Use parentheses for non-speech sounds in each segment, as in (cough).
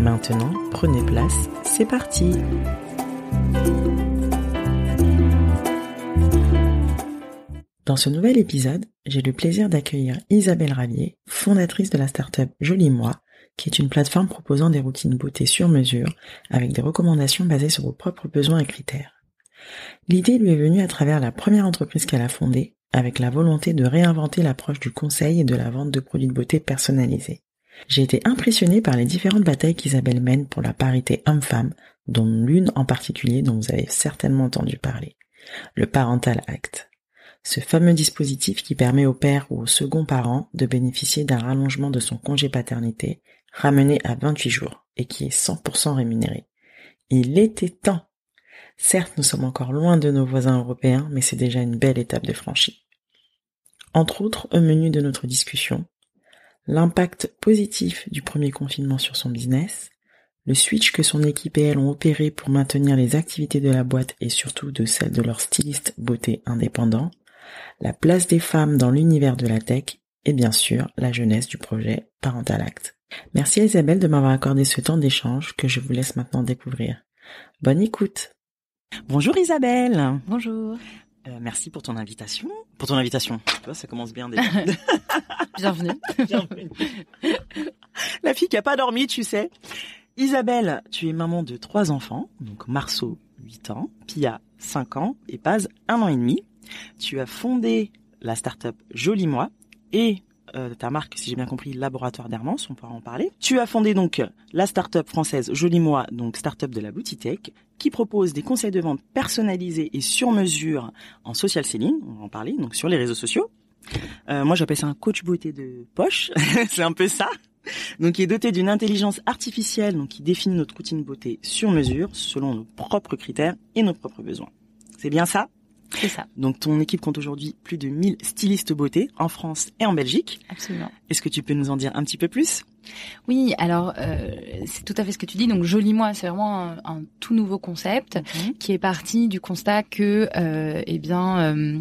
Maintenant, prenez place, c'est parti Dans ce nouvel épisode, j'ai le plaisir d'accueillir Isabelle Ravier, fondatrice de la startup Joli Moi, qui est une plateforme proposant des routines beauté sur mesure avec des recommandations basées sur vos propres besoins et critères. L'idée lui est venue à travers la première entreprise qu'elle a fondée, avec la volonté de réinventer l'approche du conseil et de la vente de produits de beauté personnalisés. J'ai été impressionnée par les différentes batailles qu'Isabelle mène pour la parité homme-femme, dont l'une en particulier dont vous avez certainement entendu parler, le Parental Act. Ce fameux dispositif qui permet au père ou au second parent de bénéficier d'un rallongement de son congé paternité ramené à 28 jours et qui est 100% rémunéré. Il était temps. Certes, nous sommes encore loin de nos voisins européens, mais c'est déjà une belle étape de franchie. Entre autres, au menu de notre discussion, l'impact positif du premier confinement sur son business, le switch que son équipe et elle ont opéré pour maintenir les activités de la boîte et surtout de celles de leur styliste beauté indépendant, la place des femmes dans l'univers de la tech et bien sûr la jeunesse du projet Parental Act. Merci à Isabelle de m'avoir accordé ce temps d'échange que je vous laisse maintenant découvrir. Bonne écoute. Bonjour Isabelle. Bonjour. Euh, merci pour ton invitation. Pour ton invitation. Tu vois, ça commence bien déjà. (laughs) (laughs) Bienvenue. Bienvenue. La fille qui a pas dormi, tu sais. Isabelle, tu es maman de trois enfants, donc Marceau, 8 ans, Pia, 5 ans et Paz, 1 an et demi. Tu as fondé la start-up Joli Moi et euh, ta marque, si j'ai bien compris, Laboratoire d'Hermance, on pourra en parler. Tu as fondé donc la start-up française Joli Moi, donc start-up de la Boutitech, qui propose des conseils de vente personnalisés et sur mesure en social selling, on va en parler, donc sur les réseaux sociaux. Euh, moi, j'appelle ça un coach beauté de poche, (laughs) c'est un peu ça. Donc, qui est doté d'une intelligence artificielle, donc qui définit notre routine beauté sur mesure, selon nos propres critères et nos propres besoins. C'est bien ça? C'est ça. Donc ton équipe compte aujourd'hui plus de 1000 stylistes beauté en France et en Belgique. Absolument. Est-ce que tu peux nous en dire un petit peu plus? Oui, alors euh, c'est tout à fait ce que tu dis. Donc Joli Moi, c'est vraiment un, un, tout nouveau concept Mhm. qui est parti du constat que, euh, eh bien, euh,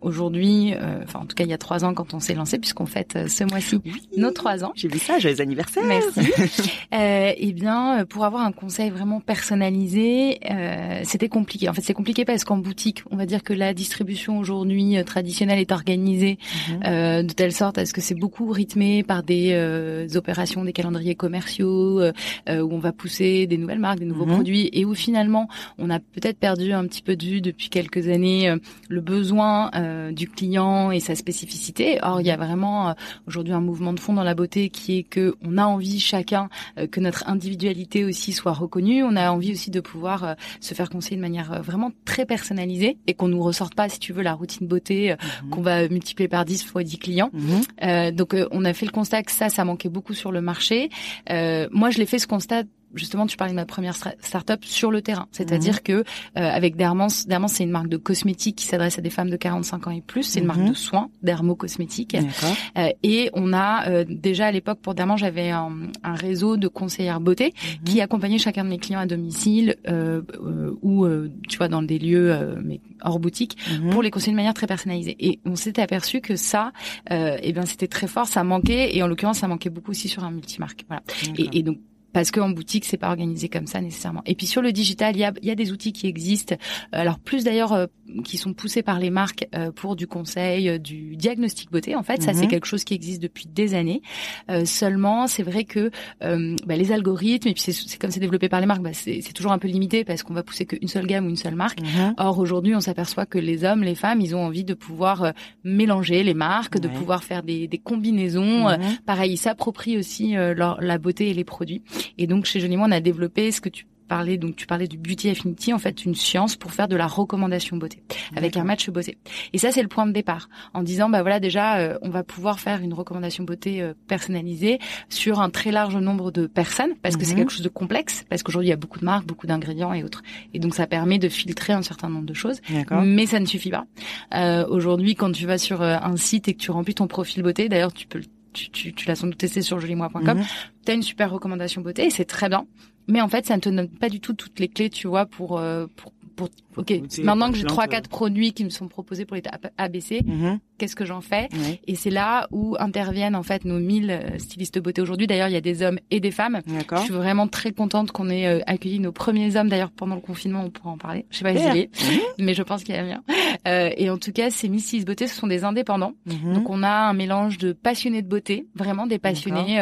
aujourd'hui, euh, enfin en tout cas il y a trois ans quand on s'est lancé, puisqu'on fête euh, ce mois-ci nos trois ans. J'ai vu ça, joyeux anniversaire Merci. (laughs) euh, eh bien, pour avoir un conseil vraiment personnalisé, euh, c'était compliqué. En fait, c'est compliqué parce qu'en boutique, on va dire que la distribution aujourd'hui traditionnelle est organisée euh, de telle sorte à ce que c'est beaucoup rythmé par des euh, opérations, des calendriers commerciaux euh, euh, où on va pousser des nouvelles marques, des nouveaux Mhm. produits et où finalement on a peut-être perdu un petit peu de vue depuis quelques années euh, le besoin euh, du client et sa spécificité. Or, il y a vraiment aujourd'hui un mouvement de fond dans la beauté qui est que on a envie chacun que notre individualité aussi soit reconnue. On a envie aussi de pouvoir se faire conseiller de manière vraiment très personnalisée et qu'on nous ressorte pas, si tu veux, la routine beauté Mhm. qu'on va multiplier par 10 fois 10 clients. Euh, donc on a fait le constat que ça, ça manquait beaucoup sur le marché. Euh, moi, je l'ai fait ce constat. Justement, tu parlais de ma première start-up sur le terrain, c'est-à-dire que euh, avec Dermance, Dermance c'est une marque de cosmétiques qui s'adresse à des femmes de 45 ans et plus. C'est une marque Mhm. de soins, dermo-cosmétiques. Euh, et on a euh, déjà à l'époque pour Dermance, j'avais un, un réseau de conseillères beauté Mhm. qui accompagnait chacun de mes clients à domicile euh, euh, ou euh, tu vois dans des lieux euh, mais hors boutique Mhm. pour les conseiller de manière très personnalisée. Et on s'était aperçu que ça, euh, eh bien, c'était très fort, ça manquait, et en l'occurrence, ça manquait beaucoup aussi sur un multimarque. Voilà. Et donc parce qu'en boutique c'est pas organisé comme ça nécessairement. Et puis sur le digital, il y a, y a des outils qui existent. Alors plus d'ailleurs euh, qui sont poussés par les marques pour du conseil, du diagnostic beauté. En fait, ça c'est mhm. quelque chose qui existe depuis des années. seulement, c'est vrai que bah, les algorithmes et puis c'est comme c'est développé par les marques, bah, c'est toujours un peu limité parce qu'on va pousser qu'une seule gamme ou une seule marque. Mhm. Or aujourd'hui, on s'aperçoit que les hommes, les femmes, ils ont envie de pouvoir mélanger les marques, de pouvoir faire des, des combinaisons. Mhm. pareil, ils s'approprient aussi leur, la beauté et les produits. Et donc chez Jolie on a développé ce que tu parlais, donc tu parlais du Beauty Affinity, en fait une science pour faire de la recommandation beauté avec un match beauté. Et ça c'est le point de départ en disant bah voilà déjà euh, on va pouvoir faire une recommandation beauté euh, personnalisée sur un très large nombre de personnes parce que c'est mhm. quelque chose de complexe parce qu'aujourd'hui il y a beaucoup de marques, beaucoup d'ingrédients et autres. Et donc ça permet de filtrer un certain nombre de choses, mais ça ne suffit pas. Euh, aujourd'hui quand tu vas sur un site et que tu remplis ton profil beauté, d'ailleurs tu peux tu, tu, tu l'as sans doute testé sur jolimois.com, mhm. tu as une super recommandation beauté et c'est très bien. Mais en fait, ça ne te donne pas du tout toutes les clés, tu vois, pour, euh, pour ok, maintenant que j'ai trois quatre produits qui me sont proposés pour l'étape ABC, mhm. qu'est-ce que j'en fais? Et c'est là où interviennent en fait nos 1000 euh, stylistes beauté aujourd'hui. D'ailleurs, il y a des hommes et des femmes. Je suis vraiment très contente qu'on ait euh, accueilli nos premiers hommes. D'ailleurs, pendant le confinement, on pourra en parler. Je sais pas si il est, mhm. mais je pense qu'il y a bien. Euh, et en tout cas, ces 1000 stylistes beauté, ce sont des indépendants. Mhm. Donc, on a un mélange de passionnés de beauté, vraiment des passionnés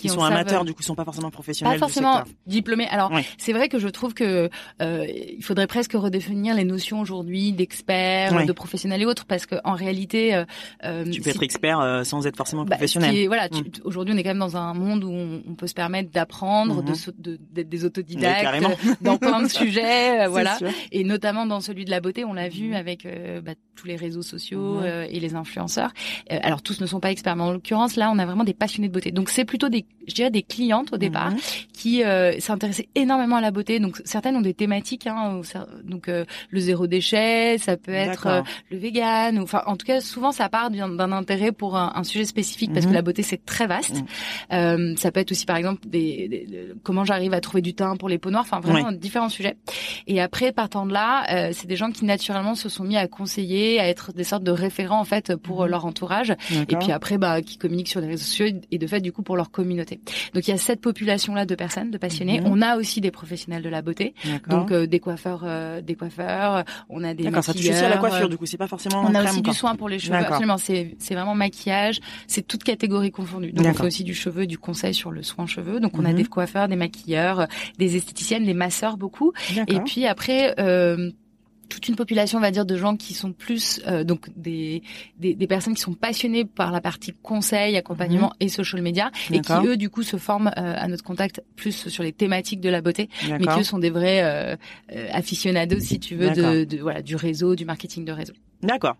qui sont amateurs, du coup, sont pas forcément professionnels. Pas forcément diplômés. Alors, c'est vrai que je trouve que euh, il faudrait presque redéfinir les notions aujourd'hui d'experts, de professionnels et autres, parce que en réalité, euh, euh tu peux être expert euh, sans être forcément bah, professionnel. voilà, mm. aujourd'hui, on est quand même dans un monde où on, peut se permettre d'apprendre, mm-hmm. de d'être des autodidactes (laughs) dans plein de sujets, (laughs) voilà, et notamment dans celui de la beauté, on l'a vu mm-hmm. avec bah, tous les réseaux sociaux et les influenceurs. alors, tous ne sont pas experts, mais en l'occurrence, là, on a vraiment des passionnés de beauté. Donc, c'est plutôt des je dirais des clientes au départ mhm. qui euh, s'intéressaient énormément à la beauté. Donc certaines ont des thématiques, hein, donc euh, le zéro déchet, ça peut être euh, le vegan, ou enfin en tout cas souvent ça part d'un intérêt pour un, sujet spécifique parce que mhm. la beauté c'est très vaste. Mhm. Euh, ça peut être aussi par exemple des, comment j'arrive à trouver du teint pour les peaux noires, enfin vraiment différents sujets. Et après partant de là, c'est des gens qui naturellement se sont mis à conseiller, à être des sortes de référents en fait pour leur entourage. Et puis après bah qui communiquent sur les réseaux sociaux et de fait du coup pour leur communauté donc il y a cette population-là de personnes, de passionnés. Mhm. On a aussi des professionnels de la beauté, donc euh, des coiffeurs, euh, des coiffeurs. On a des D'accord, ça touche aussi à la coiffure. Du coup, c'est pas forcément. On a aussi du soin pour les cheveux. Absolument, c'est c'est vraiment maquillage. C'est toute catégorie confondue. Donc on fait aussi du cheveu, du conseil sur le soin cheveux. Donc on a mhm. des coiffeurs, des maquilleurs, des esthéticiennes, des masseurs beaucoup. Et puis après. Euh, toute une population, on va dire, de gens qui sont plus euh, donc des, des, des personnes qui sont passionnées par la partie conseil, accompagnement mhm. et social media, et qui eux du coup se forment euh, à notre contact plus sur les thématiques de la beauté, mais qui eux sont des vrais euh, euh aficionados, si tu veux, de, de, voilà du réseau, du marketing de réseau. D'accord.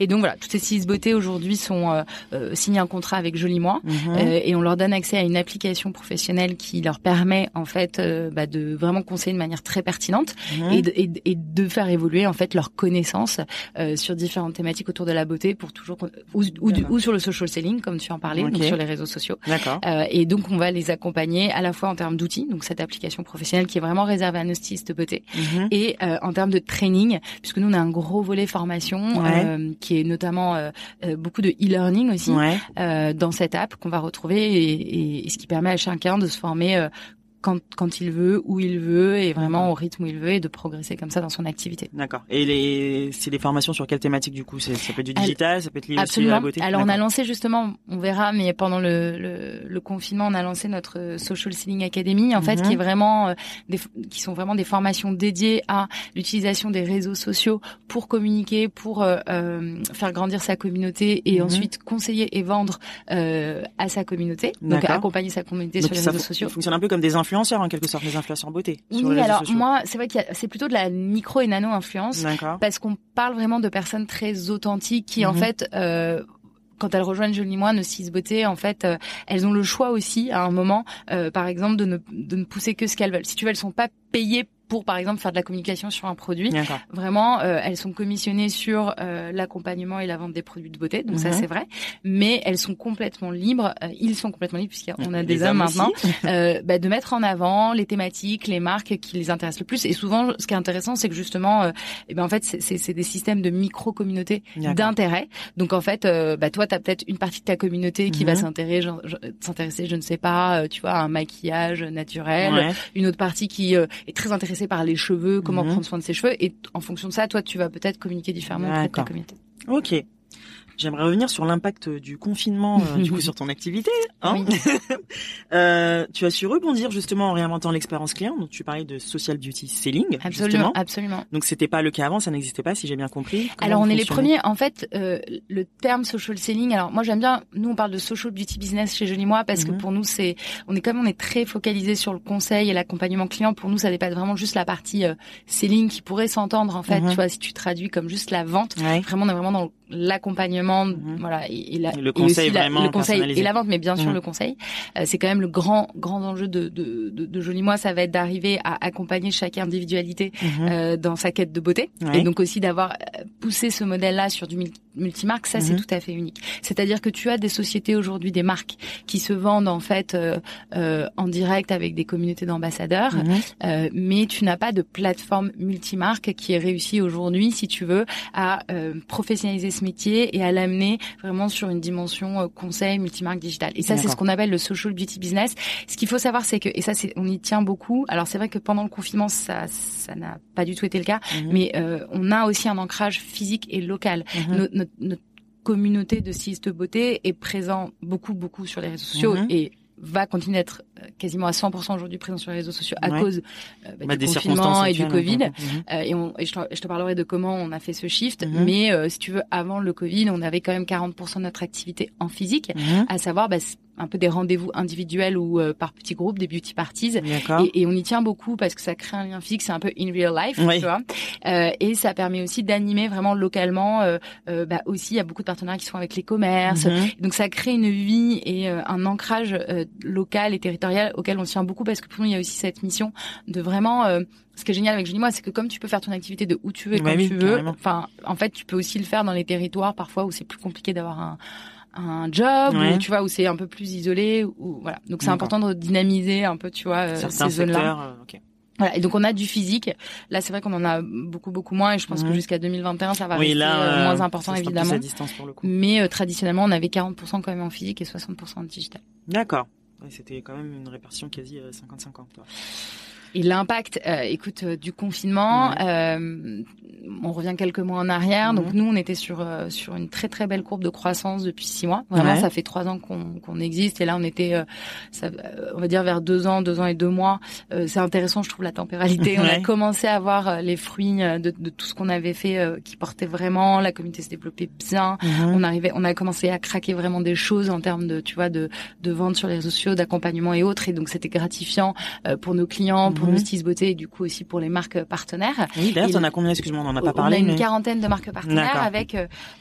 Et donc voilà, toutes ces six beautés aujourd'hui sont euh, euh, signées un contrat avec Joli Moi euh, et on leur donne accès à une application professionnelle qui leur permet en fait euh, bah, de vraiment conseiller de manière très pertinente mhm. et, de, et, et, de faire évoluer en fait leurs connaissances euh, sur différentes thématiques autour de la beauté pour toujours ou, ou, ou sur le social selling comme tu en parlais, donc sur les réseaux sociaux. D'accord. et donc on va les accompagner à la fois en termes d'outils, donc cette application professionnelle qui est vraiment réservée à nos stylistes beauté, mhm. et en termes de training puisque nous on a un gros volet formation. Ouais euh, qui est notamment euh, euh, beaucoup de e-learning aussi dans cette app qu'on va retrouver et, et, ce qui permet à chacun de se former quand, quand il veut, où il veut, et vraiment au rythme où il veut, et de progresser comme ça dans son activité. D'accord. Et les, c'est des formations sur quelle thématique du coup? Ça peut être du digital, ça peut être lié aussi à la beauté Alors on a lancé justement, on verra, mais pendant le, le, le, confinement, on a lancé notre Social Selling Academy, en fait, qui est mhm. vraiment, euh, des, qui sont vraiment des formations dédiées à l'utilisation des réseaux sociaux pour communiquer, pour euh, euh faire grandir sa communauté, et mhm. ensuite conseiller et vendre euh, à sa communauté, donc accompagner sa communauté sur les réseaux sociaux. Ça fonctionne un peu comme des influenceurs en quelque sorte, les influenceurs beauté. Oui, alors moi, c'est vrai que c'est plutôt de la micro et nano influence, parce qu'on parle vraiment de personnes très authentiques qui en mhm. fait euh, quand elles rejoignent Jolie Moi, nos six beautés, en fait, euh, elles ont le choix aussi à un moment, euh, par exemple, de ne, de ne pousser que ce qu'elles veulent. Si tu veux, elles sont pas payées pour par exemple faire de la communication sur un produit. Vraiment, euh, elles sont commissionnées sur euh, l'accompagnement et la vente des produits de beauté, donc ça mhm. c'est vrai. Mais elles sont complètement libres, euh, ils sont complètement libres puisqu'on a des hommes, maintenant, (laughs) bah, de mettre en avant les thématiques, les marques qui les intéressent le plus. Et souvent, ce qui est intéressant, c'est que justement, eh ben en fait, c'est des systèmes de micro communautés d'intérêt. Donc en fait, bah toi, t'as peut-être une partie de ta communauté qui va mhm. s'intéresser, s'intéresser, je ne sais pas, tu vois, à un maquillage naturel, une autre partie qui est très intéressé par les cheveux, comment Mhm. prendre soin de ses cheveux, et en fonction de ça, toi, tu vas peut-être communiquer différemment auprès de ta communauté. Ok. J'aimerais revenir sur l'impact du confinement euh, du coup (laughs) sur ton activité. Hein (laughs) Euh, tu as su rebondir justement en réinventant l'expérience client. Donc tu parlais de social beauty selling. Absolument, Justement. absolument. Donc c'était pas le cas avant, ça n'existait pas si j'ai bien compris. Comment Alors on est les premiers. En fait, euh, le terme social selling. Alors moi j'aime bien. Nous on parle de social beauty business chez Jolie Moi parce Mhm. que pour nous c'est, on est comme on est très focalisé sur le conseil et l'accompagnement client. Pour nous ça dépasse vraiment juste la partie euh, selling qui pourrait s'entendre en fait. Mhm. Tu vois si tu traduis comme juste la vente. Ouais. Vraiment on est vraiment dans l'accompagnement, Mhm. voilà et, et la, Et le et conseil la- vraiment le conseil et la vente, mais bien sûr Mhm. le conseil. Euh, c'est quand même le grand grand enjeu de de, de, de Jolie Moi. Ça va être d'arriver à accompagner chaque individualité Mhm. euh, dans sa quête de beauté Ouais. et donc aussi d'avoir euh, poussé ce modèle-là sur du mul- multimarque, ça c'est tout à fait unique. C'est-à-dire que tu as des sociétés aujourd'hui, des marques qui se vendent en fait euh, euh, en direct avec des communautés d'ambassadeurs, euh, mais tu n'as pas de plateforme multimarque qui est réussie aujourd'hui, si tu veux, à euh, professionnaliser ce métier et à l'amener vraiment sur une dimension euh, conseil multimarque digital. Et ça c'est ce qu'on appelle le social beauty business. Ce qu'il faut savoir c'est que et ça c'est on y tient beaucoup. Alors c'est vrai que pendant le confinement ça ça n'a pas du tout été le cas, Mhm. mais euh, on a aussi un ancrage physique et local. Mhm. Notre, notre- notre communauté de stylistes beauté est présent beaucoup, beaucoup sur les réseaux sociaux Mhm. et va continuer d'être euh, quasiment à 100% aujourd'hui présent sur les réseaux sociaux à Ouais. cause euh, bah, Bah, du des confinement et du Covid. Euh, et, on, et je, te, je te parlerai de comment on a fait ce shift. Mhm. Mais euh, si tu veux, avant le Covid, on avait quand même 40% de notre activité en physique, Mhm. à savoir bah, un peu des rendez-vous individuels ou euh, par petits groupes, des beauty parties. Et, et on y tient beaucoup parce que ça crée un lien fixe, c'est un peu in real life, Oui. tu vois. Euh, et ça permet aussi d'animer vraiment localement. Euh, euh, bah aussi, il y a beaucoup de partenariats qui sont avec les commerces. Mhm. Donc ça crée une vie et euh, un ancrage euh, local et territorial auquel on tient beaucoup parce que pour nous il y a aussi cette mission de vraiment. euh, ce qui est génial avec Julie moi, c'est que comme tu peux faire ton activité de où tu veux et Ouais, quand oui, tu veux, enfin, en fait, tu peux aussi le faire dans les territoires parfois où c'est plus compliqué d'avoir un un job Ouais. ou tu vois où c'est un peu plus isolé ou voilà donc c'est important de dynamiser un peu tu vois euh, Certains ces zones là secteurs. euh, voilà, et donc on a du physique. Là, c'est vrai qu'on en a beaucoup beaucoup moins, et je pense que jusqu'à 2021, ça va Oui, rester là, euh, moins important ça évidemment. à distance pour le coup. Mais euh, traditionnellement, on avait 40% quand même en physique et 60% en digital. D'accord. Ouais, C'était quand même une répartition quasi euh, 50-50. Et l'impact, euh, écoute, euh, du confinement, Ouais. euh, on revient quelques mois en arrière. Donc Mhm. nous, on était sur euh, sur une très très belle courbe de croissance depuis six mois. Vraiment, Ouais. ça fait trois ans qu'on qu'on existe. Et là, on était, euh, ça, on va dire vers deux ans, deux ans et deux mois. Euh, c'est intéressant, je trouve, la tempéralité. On a Ouais. commencé à voir les fruits de, de tout ce qu'on avait fait, euh, qui portait vraiment. La communauté se développait bien. Mhm. On arrivait, on a commencé à craquer vraiment des choses en termes de, tu vois, de, de vente sur les réseaux sociaux, d'accompagnement et autres. Et donc, c'était gratifiant euh, pour nos clients, pour Mhm. nos stylistes beauté et du coup aussi pour les marques partenaires. Oui, d'ailleurs, Il- t'en as combien Excuse-moi, on en a pas on parlé. a une mais... quarantaine de marques partenaires avec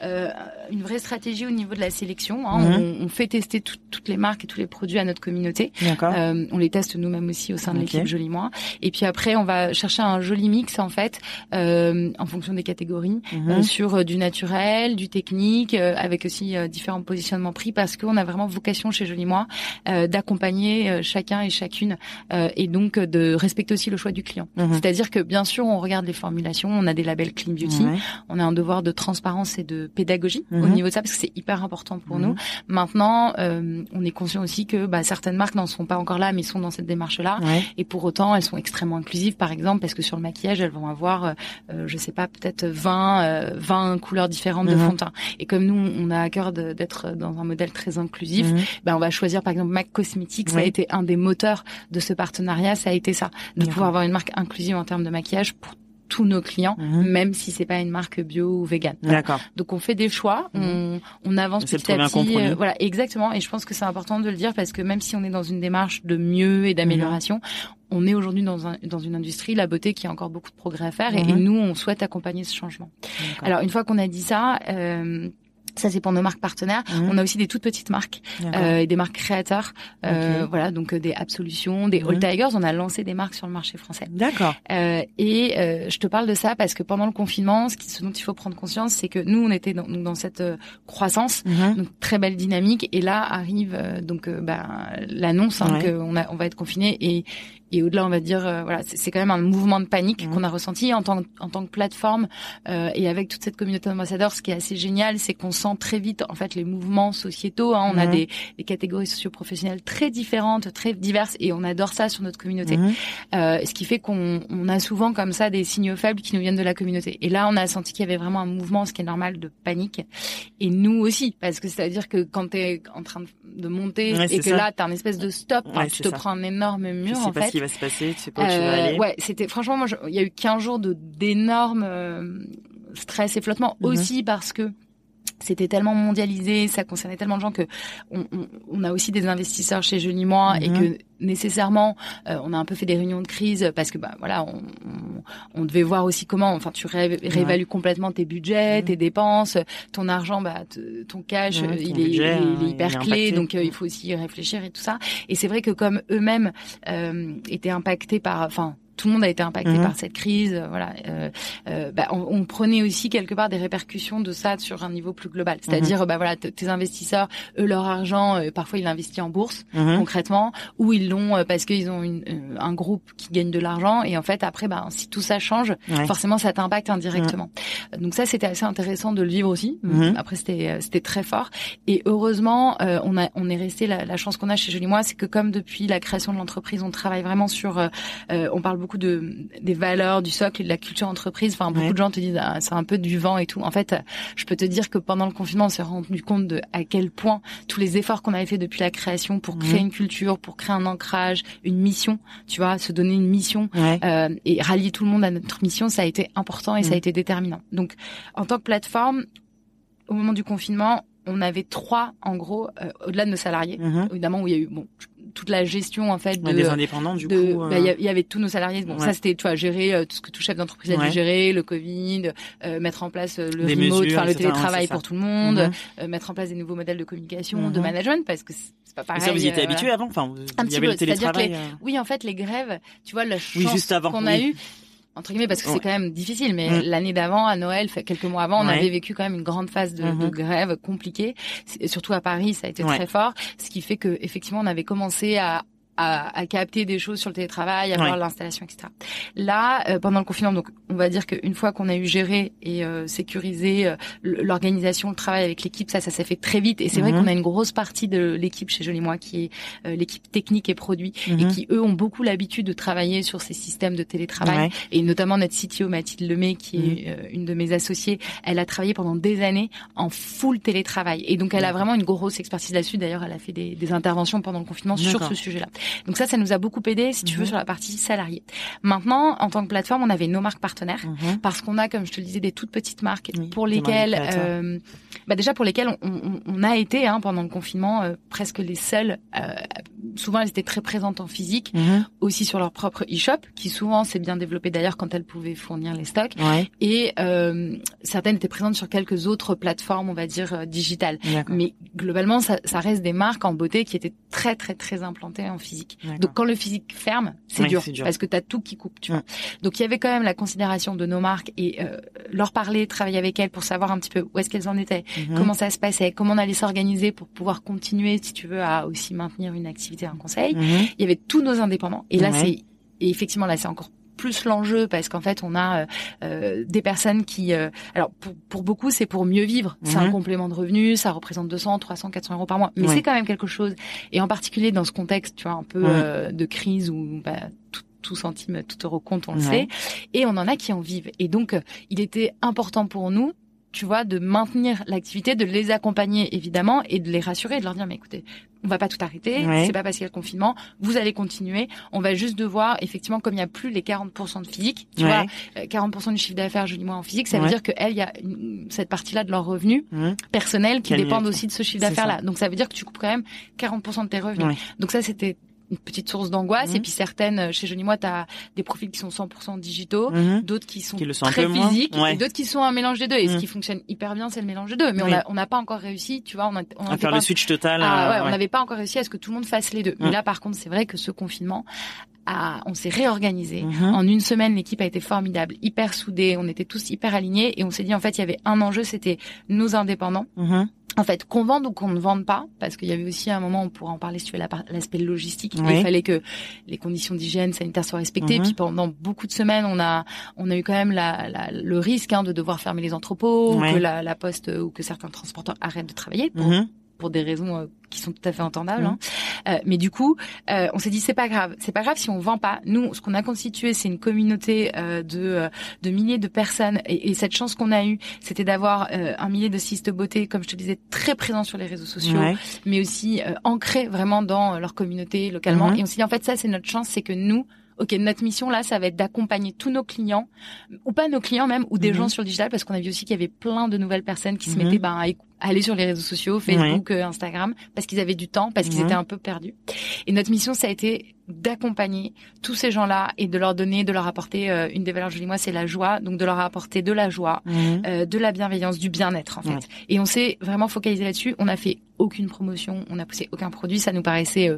euh, une vraie stratégie au niveau de la sélection. Hein. Mhm. On, on fait tester tout- toutes les marques et tous les produits à notre communauté. D'accord. Euh, on les teste nous-mêmes aussi au sein de l'équipe Joli Moi. Et puis après, on va chercher un joli mix en fait, euh, en fonction des catégories, Mhm. euh, sur euh, du naturel, du technique, euh, avec aussi différents positionnements prix, parce qu'on a vraiment vocation chez Joli Moi euh, d'accompagner chacun et chacune, euh, et donc de respecter aussi le choix du client. Mhm. C'est-à-dire que bien sûr, on regarde les formulations, on a des labels Clean Beauty, on a un devoir de transparence et de pédagogie au Mhm. niveau de ça, parce que c'est hyper important pour Mhm. nous. Maintenant, euh, on est conscient aussi que bah, certaines marques n'en sont pas encore là, mais sont dans cette démarche-là. Et pour autant, elles sont extrêmement inclusives, par exemple, parce que sur le maquillage, elles vont avoir, euh, euh, je sais pas, peut-être 20, euh, 20 couleurs différentes de fond de teint. Et comme nous, on a à cœur d'être dans un modèle très inclusif, ben on va choisir par exemple MAC Cosmetics. Ça a été un des moteurs de ce partenariat. Ça a été ça, de pouvoir avoir une marque inclusive en termes de maquillage pour tous nos clients, Mhm. même si c'est pas une marque bio ou vegan. D'accord. Donc on fait des choix, on, on avance petit à trouver un petit. euh, voilà, exactement. Et je pense que c'est important de le dire parce que même si on est dans une démarche de mieux et d'amélioration, Mhm. on est aujourd'hui dans, un, dans une industrie, la beauté, qui a encore beaucoup de progrès à faire. et- Et, Mhm. nous, on souhaite accompagner ce changement. Alors une fois qu'on a dit ça. Euh, ça c'est pour nos marques partenaires. Mhm. On a aussi des toutes petites marques euh, et des marques créateurs. Euh. Voilà, donc euh, des Absolutions, des All Mhm. Tigers. On a lancé des marques sur le marché français. D'accord. Euh, et euh, je te parle de ça parce que pendant le confinement, ce, qui, ce dont il faut prendre conscience, c'est que nous, on était dans, donc dans cette euh, croissance, Mhm. donc très belle dynamique. Et là arrive euh, donc ben, l'annonce hein, Ouais. qu'on on va être confiné et et au-delà, on va dire, euh, voilà, c'est quand même un mouvement de panique Mhm. qu'on a ressenti en tant, en tant que plateforme euh, et avec toute cette communauté d'ambassadeurs. Ce qui est assez génial, c'est qu'on sent très vite, en fait, les mouvements sociétaux. Hein, on a Mhm. des, des catégories socio-professionnelles très différentes, très diverses, et on adore ça sur notre communauté. Mhm. Euh, ce qui fait qu'on on a souvent comme ça des signaux faibles qui nous viennent de la communauté. Et là, on a senti qu'il y avait vraiment un mouvement, ce qui est normal, de panique. Et nous aussi, parce que c'est-à-dire que quand tu es en train de- monter Ouais, et que ça. là, tu as un espèce de stop, Ouais, tu te ça. prends un énorme mur, en fait. Qui va se passer, tu sais pas où tu vas Euh, aller. ouais, c'était franchement, moi, je- il y a eu 15 jours de d'énormes euh, stress et flottement Mhm. aussi parce que c'était tellement mondialisé, ça concernait tellement de gens que on, on- on a aussi des investisseurs chez Jeunie Moi et Mhm. que nécessairement euh, on a un peu fait des réunions de crise parce que bah voilà on, on, on devait voir aussi comment enfin tu ré- réévalues complètement tes budgets, Mhm. tes dépenses, ton argent bah ton cash ton il, est, budget, il, est, il est il est hyper clé donc euh, il Mhm. faut aussi y réfléchir et tout ça et c'est vrai que comme eux-mêmes euh, étaient impactés par enfin tout le monde a été impacté Mhm. par cette crise, euh, voilà. Euh, euh, bah, on, on prenait aussi quelque part des répercussions de ça sur un niveau plus global. C'est-à-dire, bah voilà, tes investisseurs, eux, leur argent, euh, parfois ils l'investissent en bourse Mhm. concrètement, ou ils l'ont euh, parce qu'ils ont une, euh, un groupe qui gagne de l'argent. Et en fait, après, bah, si tout ça change, Ouais. forcément, ça t'impacte indirectement. Donc ça, c'était assez intéressant de le vivre aussi. Mhm. Après, c'était euh, c'était très fort. Et heureusement, euh, on a on est resté la, la chance qu'on a chez Jolie Moi, c'est que comme depuis la création de l'entreprise, on travaille vraiment sur, on parle beaucoup de des valeurs, du socle et de la culture entreprise. Enfin, beaucoup Ouais. de gens te disent ah, c'est un peu du vent et tout. En fait, je peux te dire que pendant le confinement, on s'est rendu compte de à quel point tous les efforts qu'on avait fait depuis la création pour créer une culture, pour créer un ancrage, une mission, tu vois, se donner une mission Ouais. euh, et rallier tout le monde à notre mission, ça a été important et ça a Mhm. été déterminant. Donc, en tant que plateforme, au moment du confinement, on avait trois, en gros, euh, au-delà de nos salariés, Mhm. évidemment où il y a eu bon toute la gestion en fait de Ouais, des indépendants, du de- coup. bah, euh, il y il avait tous nos salariés. Bon, Ouais. ça c'était, tu vois, gérer euh, tout ce que tout chef d'entreprise a dû gérer, le Covid, euh, mettre en place le remote, mesures, le télétravail pour tout le monde, Mhm. mettre en place des nouveaux modèles de communication, de Mhm. management, parce que c'est pas Mais pareil. ça, vous y étiez habitué avant? Enfin, il petit y avait peu, le que télétravail. Oui, en fait, les grèves, tu vois, la chance qu'on a eu, entre guillemets, parce que Ouais. c'est quand même difficile, mais Mm. l'année d'avant, à Noël, quelques mois avant, on Ouais. avait vécu quand même une grande phase de, Mhm. de grève compliquée. Surtout à Paris, ça a été Ouais. très fort, ce qui fait que effectivement, on avait commencé à à, à capter des choses sur le télétravail, à Ouais. voir l'installation, etc. Là, euh, pendant le confinement, donc on va dire qu'une fois qu'on a eu géré et euh, sécurisé euh, l'organisation, le travail avec l'équipe, ça, ça s'est fait très vite. Et c'est vrai Mhm. qu'on a une grosse partie de l'équipe chez Jolie Moi qui est euh, l'équipe technique et produit et mhm. qui eux ont beaucoup l'habitude de travailler sur ces systèmes de télétravail Ouais. et notamment notre CTO Mathilde Lemay qui est euh, une de mes associées elle a travaillé pendant des années en full télétravail et donc elle a vraiment une grosse expertise là-dessus d'ailleurs elle a fait des, des interventions pendant le confinement sur ce sujet-là donc ça ça nous a beaucoup aidé si tu veux Mhm. sur la partie salariée maintenant en tant que plateforme on avait nos marques partenaires Mhm. parce qu'on a, comme je te le disais, des toutes petites marques Oui, pour lesquelles, euh, bah déjà pour lesquelles on, on- on a été hein, pendant le confinement euh, presque les seuls. euh, souvent, elles étaient très présentes en physique, Mhm. aussi sur leur propre e-shop, qui souvent s'est bien développé d'ailleurs quand elles pouvaient fournir les stocks. Ouais. Et euh, certaines étaient présentes sur quelques autres plateformes, on va dire euh, digitales. Mais globalement, ça, ça reste des marques en beauté qui étaient très très très implantées en physique. Donc quand le physique ferme, c'est Oui, dur, dur. parce que tu as tout qui coupe, tu vois. Donc il y avait quand même la considération de nos marques et euh, leur parler, travailler avec elles pour savoir un petit peu où est-ce qu'elles en étaient, Mhm. comment ça se passait, comment on allait s'organiser pour pouvoir continuer, si tu veux, à aussi maintenir une activité, un conseil. Mhm. Il y avait tous nos indépendants et là Ouais. c'est et effectivement là c'est encore plus l'enjeu parce qu'en fait on a euh, euh, des personnes qui euh, alors pour, pour beaucoup c'est pour mieux vivre c'est un Mhm. complément de revenus ça représente 200 300 400 euros par mois mais Ouais. c'est quand même quelque chose et en particulier dans ce contexte tu vois un peu Ouais. euh, de crise où bah, tout, tout centime tout euro compte on le Ouais. sait et on en a qui en vivent et donc il était important pour nous tu vois, de maintenir l'activité, de les accompagner évidemment et de les rassurer, de leur dire mais écoutez, on va pas tout arrêter, Ouais. c'est pas parce qu'il y a le confinement, vous allez continuer, on va juste devoir effectivement comme il y a plus les 40% de physique, tu Ouais. vois, euh, 40% du chiffre d'affaires je dis moi en physique, ça veut dire que elle il y a une- cette partie-là de leurs revenus Mhm. personnels qui dépendent aussi de ce chiffre d'affaires là. Donc ça veut dire que tu coupes quand même 40% de tes revenus. Donc ça c'était une petite source d'angoisse Mhm. et puis certaines euh, chez Johnny Moi tu as des profils qui sont 100% digitaux, Mhm. d'autres qui sont Qui le sont un très physiques Ouais. et d'autres qui sont un mélange des deux. Et ce Mm. qui fonctionne hyper bien, c'est le mélange des deux. Mais Oui. on a- n'a pas encore réussi, tu vois, on a, on À faire pas- le switch total. Euh, ouais, on n'avait pas encore réussi à ce que tout le monde fasse les deux. Mais là, par contre, c'est vrai que ce confinement, a, on s'est réorganisé. Mhm. En une semaine, l'équipe a été formidable, hyper soudée. On était tous hyper alignés et on s'est dit en fait, il y avait un enjeu, c'était nos indépendants Mhm. En fait, qu'on vende ou qu'on ne vende pas, parce qu'il y avait aussi un moment, on pourra en parler si tu veux, l'aspect logistique. Il fallait que les conditions d'hygiène sanitaire soient respectées. Et mhm. Puis pendant beaucoup de semaines, on a, on a eu quand même la, la, le risque hein, de devoir fermer les entrepôts, ou que la, la, poste ou que certains transporteurs arrêtent de travailler pour, mhm pour des raisons euh, qui sont tout à fait entendables. Hein. Euh, mais du coup, euh, on s'est dit c'est pas grave, c'est pas grave si on vend pas. Nous, ce qu'on a constitué, c'est une communauté euh, de euh, de milliers de personnes. Et, et cette chance qu'on a eue, c'était d'avoir un millier de stylistes de beauté, comme je te disais, très présents sur les réseaux sociaux, mais aussi ancrés vraiment dans leur communauté localement. Mm-hmm. Et on s'est dit en fait ça, c'est notre chance, c'est que nous ok, notre mission là, ça va être d'accompagner tous nos clients, ou pas nos clients même, ou des mm-hmm. gens sur le digital, parce qu'on a vu aussi qu'il y avait plein de nouvelles personnes qui se mettaient ben, à aller sur les réseaux sociaux, Facebook, euh, Instagram, parce qu'ils avaient du temps, parce qu'ils étaient un peu perdus. Et notre mission, ça a été d'accompagner tous ces gens-là et de leur donner, de leur apporter euh, une des valeurs jolie moi, c'est la joie, donc de leur apporter de la joie, euh, de la bienveillance, du bien-être en fait. Et on s'est vraiment focalisé là-dessus. On a fait aucune promotion, on n'a poussé aucun produit, ça nous paraissait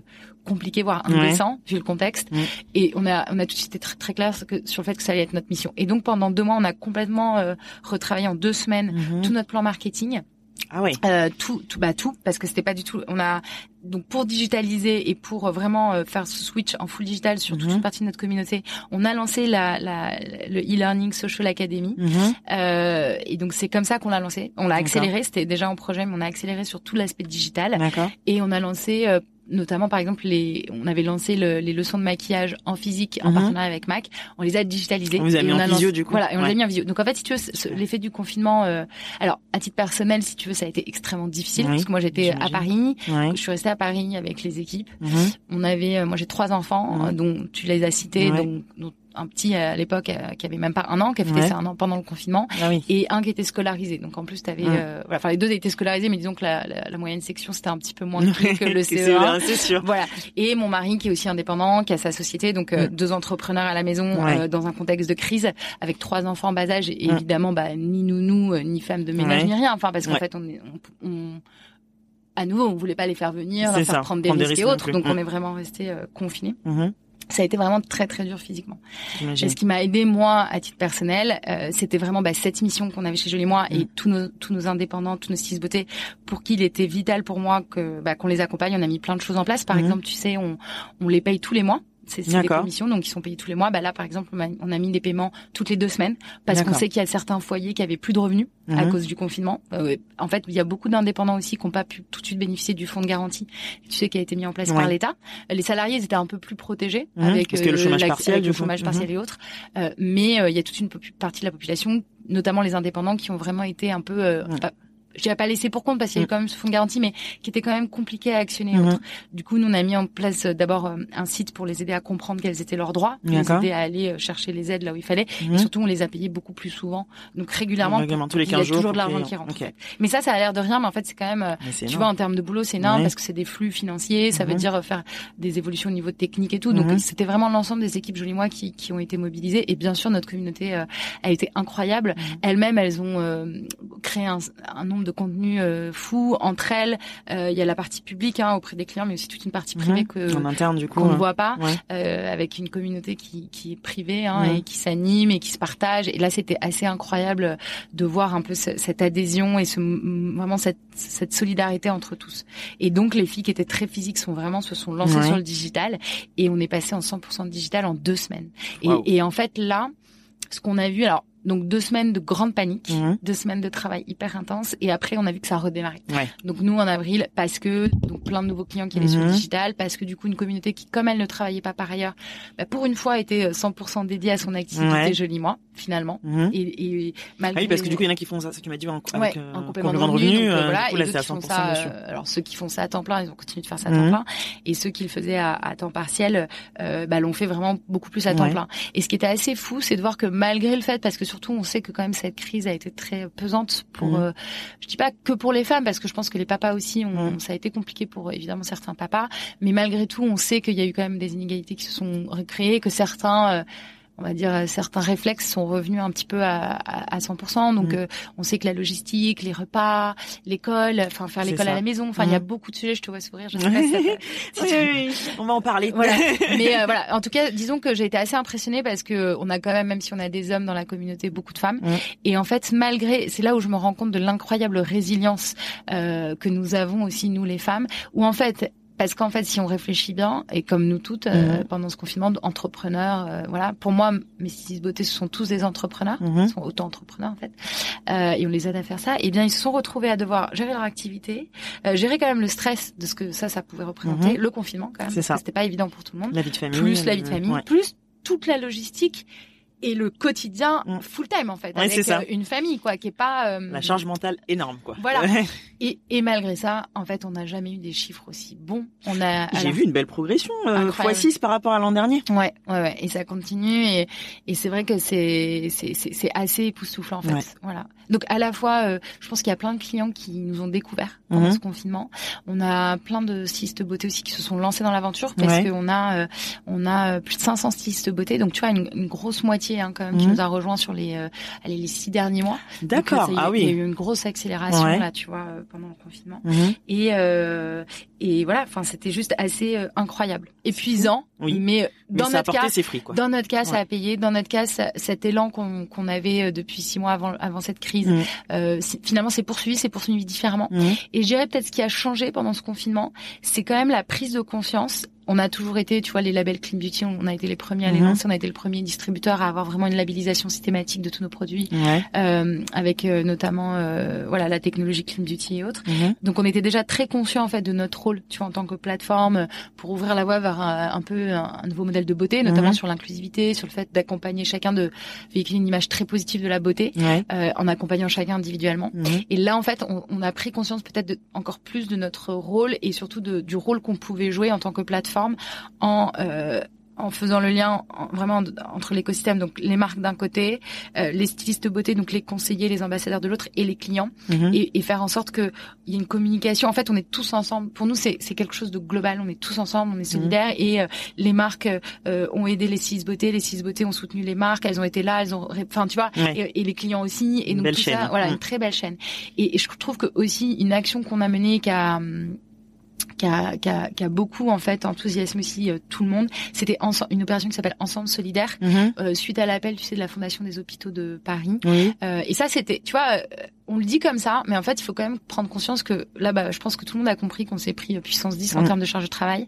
compliqué, voire indécent vu le contexte. Et on a, on a tout de suite été très, très clair sur le fait que ça allait être notre mission. Et donc pendant deux mois, on a complètement retravaillé en deux semaines mhm. tout notre plan marketing. Ah oui. Euh, tout, tout, bah tout, parce que c'était pas du tout. On a donc pour digitaliser et pour vraiment euh, faire ce switch en full digital sur toute mhm. une partie de notre communauté, on a lancé la, la le e-learning social academy. Mhm. euh, et donc c'est comme ça qu'on l'a lancé. On l'a accéléré. C'était déjà en projet, mais on a accéléré sur tout l'aspect digital. Et on a lancé euh, notamment par exemple les on avait lancé le, les leçons de maquillage en physique en mhm. partenariat avec Mac. On les a digitalisées. On les a mis en visio du coup. Voilà et on les a mis en visio. Donc en fait si tu veux l'effet du confinement euh, alors à titre personnel si tu veux ça a été extrêmement difficile parce que moi j'étais à Paris. Je suis restée à Paris avec les équipes. Mhm. on avait euh, moi j'ai trois enfants dont tu les as cités donc un petit à l'époque euh, qui avait même pas un an, qui a fait ça un an pendant le confinement, ah et un qui était scolarisé. Donc en plus, t'avais, euh, voilà, enfin les deux étaient scolarisés, mais disons que la, la, moyenne section c'était un petit peu moins (laughs) que le CE1. c'est sûr. Voilà. Et mon mari qui est aussi indépendant, qui a sa société, donc euh, deux entrepreneurs à la maison dans un contexte de crise, avec trois enfants en bas âge, et évidemment, bah ni nounou, ni femme de ménage, ni rien. Enfin parce qu'en fait, on est, on, à nouveau, on voulait pas les faire venir, leur faire prendre des, risques, et autres, donc on est vraiment resté confinés. Ça a été vraiment très très dur physiquement. Et ce qui m'a aidé moi à titre personnel, euh, c'était vraiment bah, cette mission qu'on avait chez Jolie Moi et mm. tous nos tous nos indépendants, tous nos six beautés, pour qui il était vital pour moi que bah, qu'on les accompagne. On a mis plein de choses en place. Par mm. exemple, tu sais, on on les paye tous les mois. C'est des commissions, donc ils sont payés tous les mois. Bah là, par exemple, on a, mis des paiements toutes les deux semaines parce qu'on sait qu'il y a certains foyers qui avaient plus de revenus à mhm. cause du confinement. Euh, en fait, il y a beaucoup d'indépendants aussi qui n'ont pas pu tout de suite bénéficier du fonds de garantie, tu sais, qui a été mis en place par l'État. Les salariés ils étaient un peu plus protégés mhm. avec le chômage partiel, le chômage partiel et autres. Euh, mais euh, il y a toute une partie de la population, notamment les indépendants, qui ont vraiment été un peu je dirais pas laissé pour compte parce qu'il y avait mm. quand même ce fonds de garantie, mais qui était quand même compliqué à actionner. Mm-hmm. Du coup, nous on a mis en place euh, d'abord euh, un site pour les aider à comprendre quels étaient leurs droits, les aider à aller euh, chercher les aides là où il fallait. Et mm-hmm. surtout, on les a payés beaucoup plus souvent, donc régulièrement. Tous les 15 il y a toujours de l'argent qui rentre. Mais ça, ça a l'air de rien, mais en fait, c'est quand même, tu vois, en termes de boulot, c'est énorme parce que c'est des flux financiers, ça veut mm-hmm. dire faire des évolutions au niveau technique et tout. Donc, c'était vraiment l'ensemble des équipes Jolie Moi qui, qui ont été mobilisées. Et bien sûr, notre communauté a été incroyable. Elles-mêmes, elles ont créé un, un nombre de contenus fou entre elles. Euh, il y a la partie publique hein, auprès des clients, mais aussi toute une partie privée que en interne du coup qu'on ne voit pas, euh, avec une communauté qui, qui est privée hein, et qui s'anime et qui se partage. Et là, c'était assez incroyable de voir un peu cette adhésion et ce vraiment cette, cette solidarité entre tous. Et donc les filles qui étaient très physiques sont vraiment se sont lancées sur le digital et on est passé en 100% de digital en deux semaines. Et, et en fait là, ce qu'on a vu, alors donc deux semaines de grande panique, mhm. deux semaines de travail hyper intense, et après on a vu que ça a redémarré. Donc nous en avril, parce que donc plein de nouveaux clients qui allaient sur le mhm. digital, parce que du coup une communauté qui, comme elle ne travaillait pas par ailleurs, bah, pour une fois était 100% dédiée à son activité ouais. joli moi finalement. Mhm. Et, et malgré ah oui, parce que du coup il y en a qui font ça, ce que tu m'as dit en, avec, euh, en complément de revenu. Donc, euh, voilà, et là, qui font ça, euh, alors ceux qui font ça à temps plein, ils ont continué de faire ça à temps plein, et ceux qui le faisaient à, à temps partiel, euh, bah, l'ont fait vraiment beaucoup plus à temps plein. Et ce qui était assez fou, c'est de voir que malgré le fait, parce que surtout on sait que quand même cette crise a été très pesante pour, mmh. euh, je dis pas que pour les femmes, parce que je pense que les papas aussi, ont, mmh. ça a été compliqué pour évidemment certains papas, mais malgré tout, on sait qu'il y a eu quand même des inégalités qui se sont recréées, que certains euh, on va dire, certains réflexes sont revenus un petit peu à, à, 100%. Donc, mm. on sait que la logistique, les repas, l'école, enfin faire l'école à la maison, enfin il y a mm. beaucoup de sujets. Je te vois sourire. Je (laughs) sais pas si oui, on va en parler. (laughs) Voilà. (laughs) Mais voilà, en tout cas, disons que j'ai été assez impressionnée parce que on a quand même, même si on a des hommes dans la communauté, beaucoup de femmes. Et en fait, malgré, c'est là où je me rends compte de l'incroyable résilience euh, que nous avons aussi nous les femmes, où en fait parce qu'en fait, si on réfléchit bien, et comme nous toutes, euh, mhm. pendant ce confinement, entrepreneurs, euh, voilà. Pour moi, mes six beautés, ce sont tous des entrepreneurs, mhm. ils sont autant entrepreneurs en fait, euh, et on les aide à faire ça. Et eh bien, ils se sont retrouvés à devoir gérer leur activité, euh, gérer quand même le stress de ce que ça, ça pouvait représenter, mhm. le confinement quand même, parce que c'était pas évident pour tout le monde. La vie de famille, plus la vie de famille, plus toute la logistique et le quotidien mm. full time en fait avec euh, une famille quoi qui est pas euh, la charge mentale énorme quoi. Voilà. (laughs) Et, et malgré ça en fait on n'a jamais eu des chiffres aussi bons. On a j'ai vu une belle progression euh, fois 6 par rapport à l'an dernier. Ouais ouais ouais. Et ça continue et et c'est vrai que c'est c'est c'est assez époustouflant en fait. Voilà donc à la fois euh, je pense qu'il y a plein de clients qui nous ont découvert pendant mm-hmm. ce confinement on a plein de stylistes beauté aussi qui se sont lancés dans l'aventure parce qu'on a on a plus de 500 stylistes beauté donc tu vois une, une grosse moitié Hein, quand même qui mhm. nous a rejoint sur les euh, les six derniers mois. D'accord. Ah oui. Il y a eu une grosse accélération là, tu vois, euh, pendant le confinement. Mhm. Et euh, et voilà, enfin c'était juste assez euh, incroyable, épuisant, oui. mais dans notre cas, ses fruits, quoi. dans notre cas, ça a payé. Dans notre cas, cet élan qu'on qu'on avait depuis six mois avant avant cette crise, mhm. euh, finalement, c'est poursuivi, c'est poursuivi différemment. Et je dirais peut-être ce qui a changé pendant ce confinement, c'est quand même la prise de conscience on a toujours été, tu vois, les labels Clean Beauty, on a été les premiers à les mhm. lancer, on a été le premier distributeur à avoir vraiment une labellisation systématique de tous nos produits, euh, avec euh, notamment euh, voilà la technologie Clean Beauty et autres. Mhm. Donc on était déjà très conscient en fait de notre rôle, tu vois, en tant que plateforme pour ouvrir la voie vers un, peu un, nouveau modèle de beauté, notamment mhm. sur l'inclusivité, sur le fait d'accompagner chacun de véhiculer une image très positive de la beauté, en accompagnant chacun individuellement. Et là en fait, on, on a pris conscience peut-être encore plus de notre rôle et surtout de, du rôle qu'on pouvait jouer en tant que plateforme en euh, en faisant le lien vraiment entre l'écosystème, donc les marques d'un côté, euh, les stylistes beauté, donc les conseillers, les ambassadeurs de l'autre, et les clients, mhm. et, faire en sorte qu'il y ait une communication. En fait, on est tous ensemble. Pour nous, c'est quelque chose de global. On est tous ensemble, on est mhm. solidaires, et euh, les marques ont aidé les stylistes beauté, les stylistes beauté ont soutenu les marques, elles ont été là, elles ont, enfin, tu vois, et, les clients aussi, et donc tout ça, voilà, une très belle chaîne. Et, et, je trouve que aussi une action qu'on a menée qui a hum, qui a, qui, a, qui a, beaucoup en fait enthousiasme aussi euh, tout le monde. C'était une opération qui s'appelle Ensemble solidaire mhm. euh, suite à l'appel tu sais de la Fondation des hôpitaux de Paris. Euh, et ça c'était tu vois on le dit comme ça, mais en fait, il faut quand même prendre conscience que là, bas je pense que tout le monde a compris qu'on s'est pris puissance 10 en termes de charge de travail.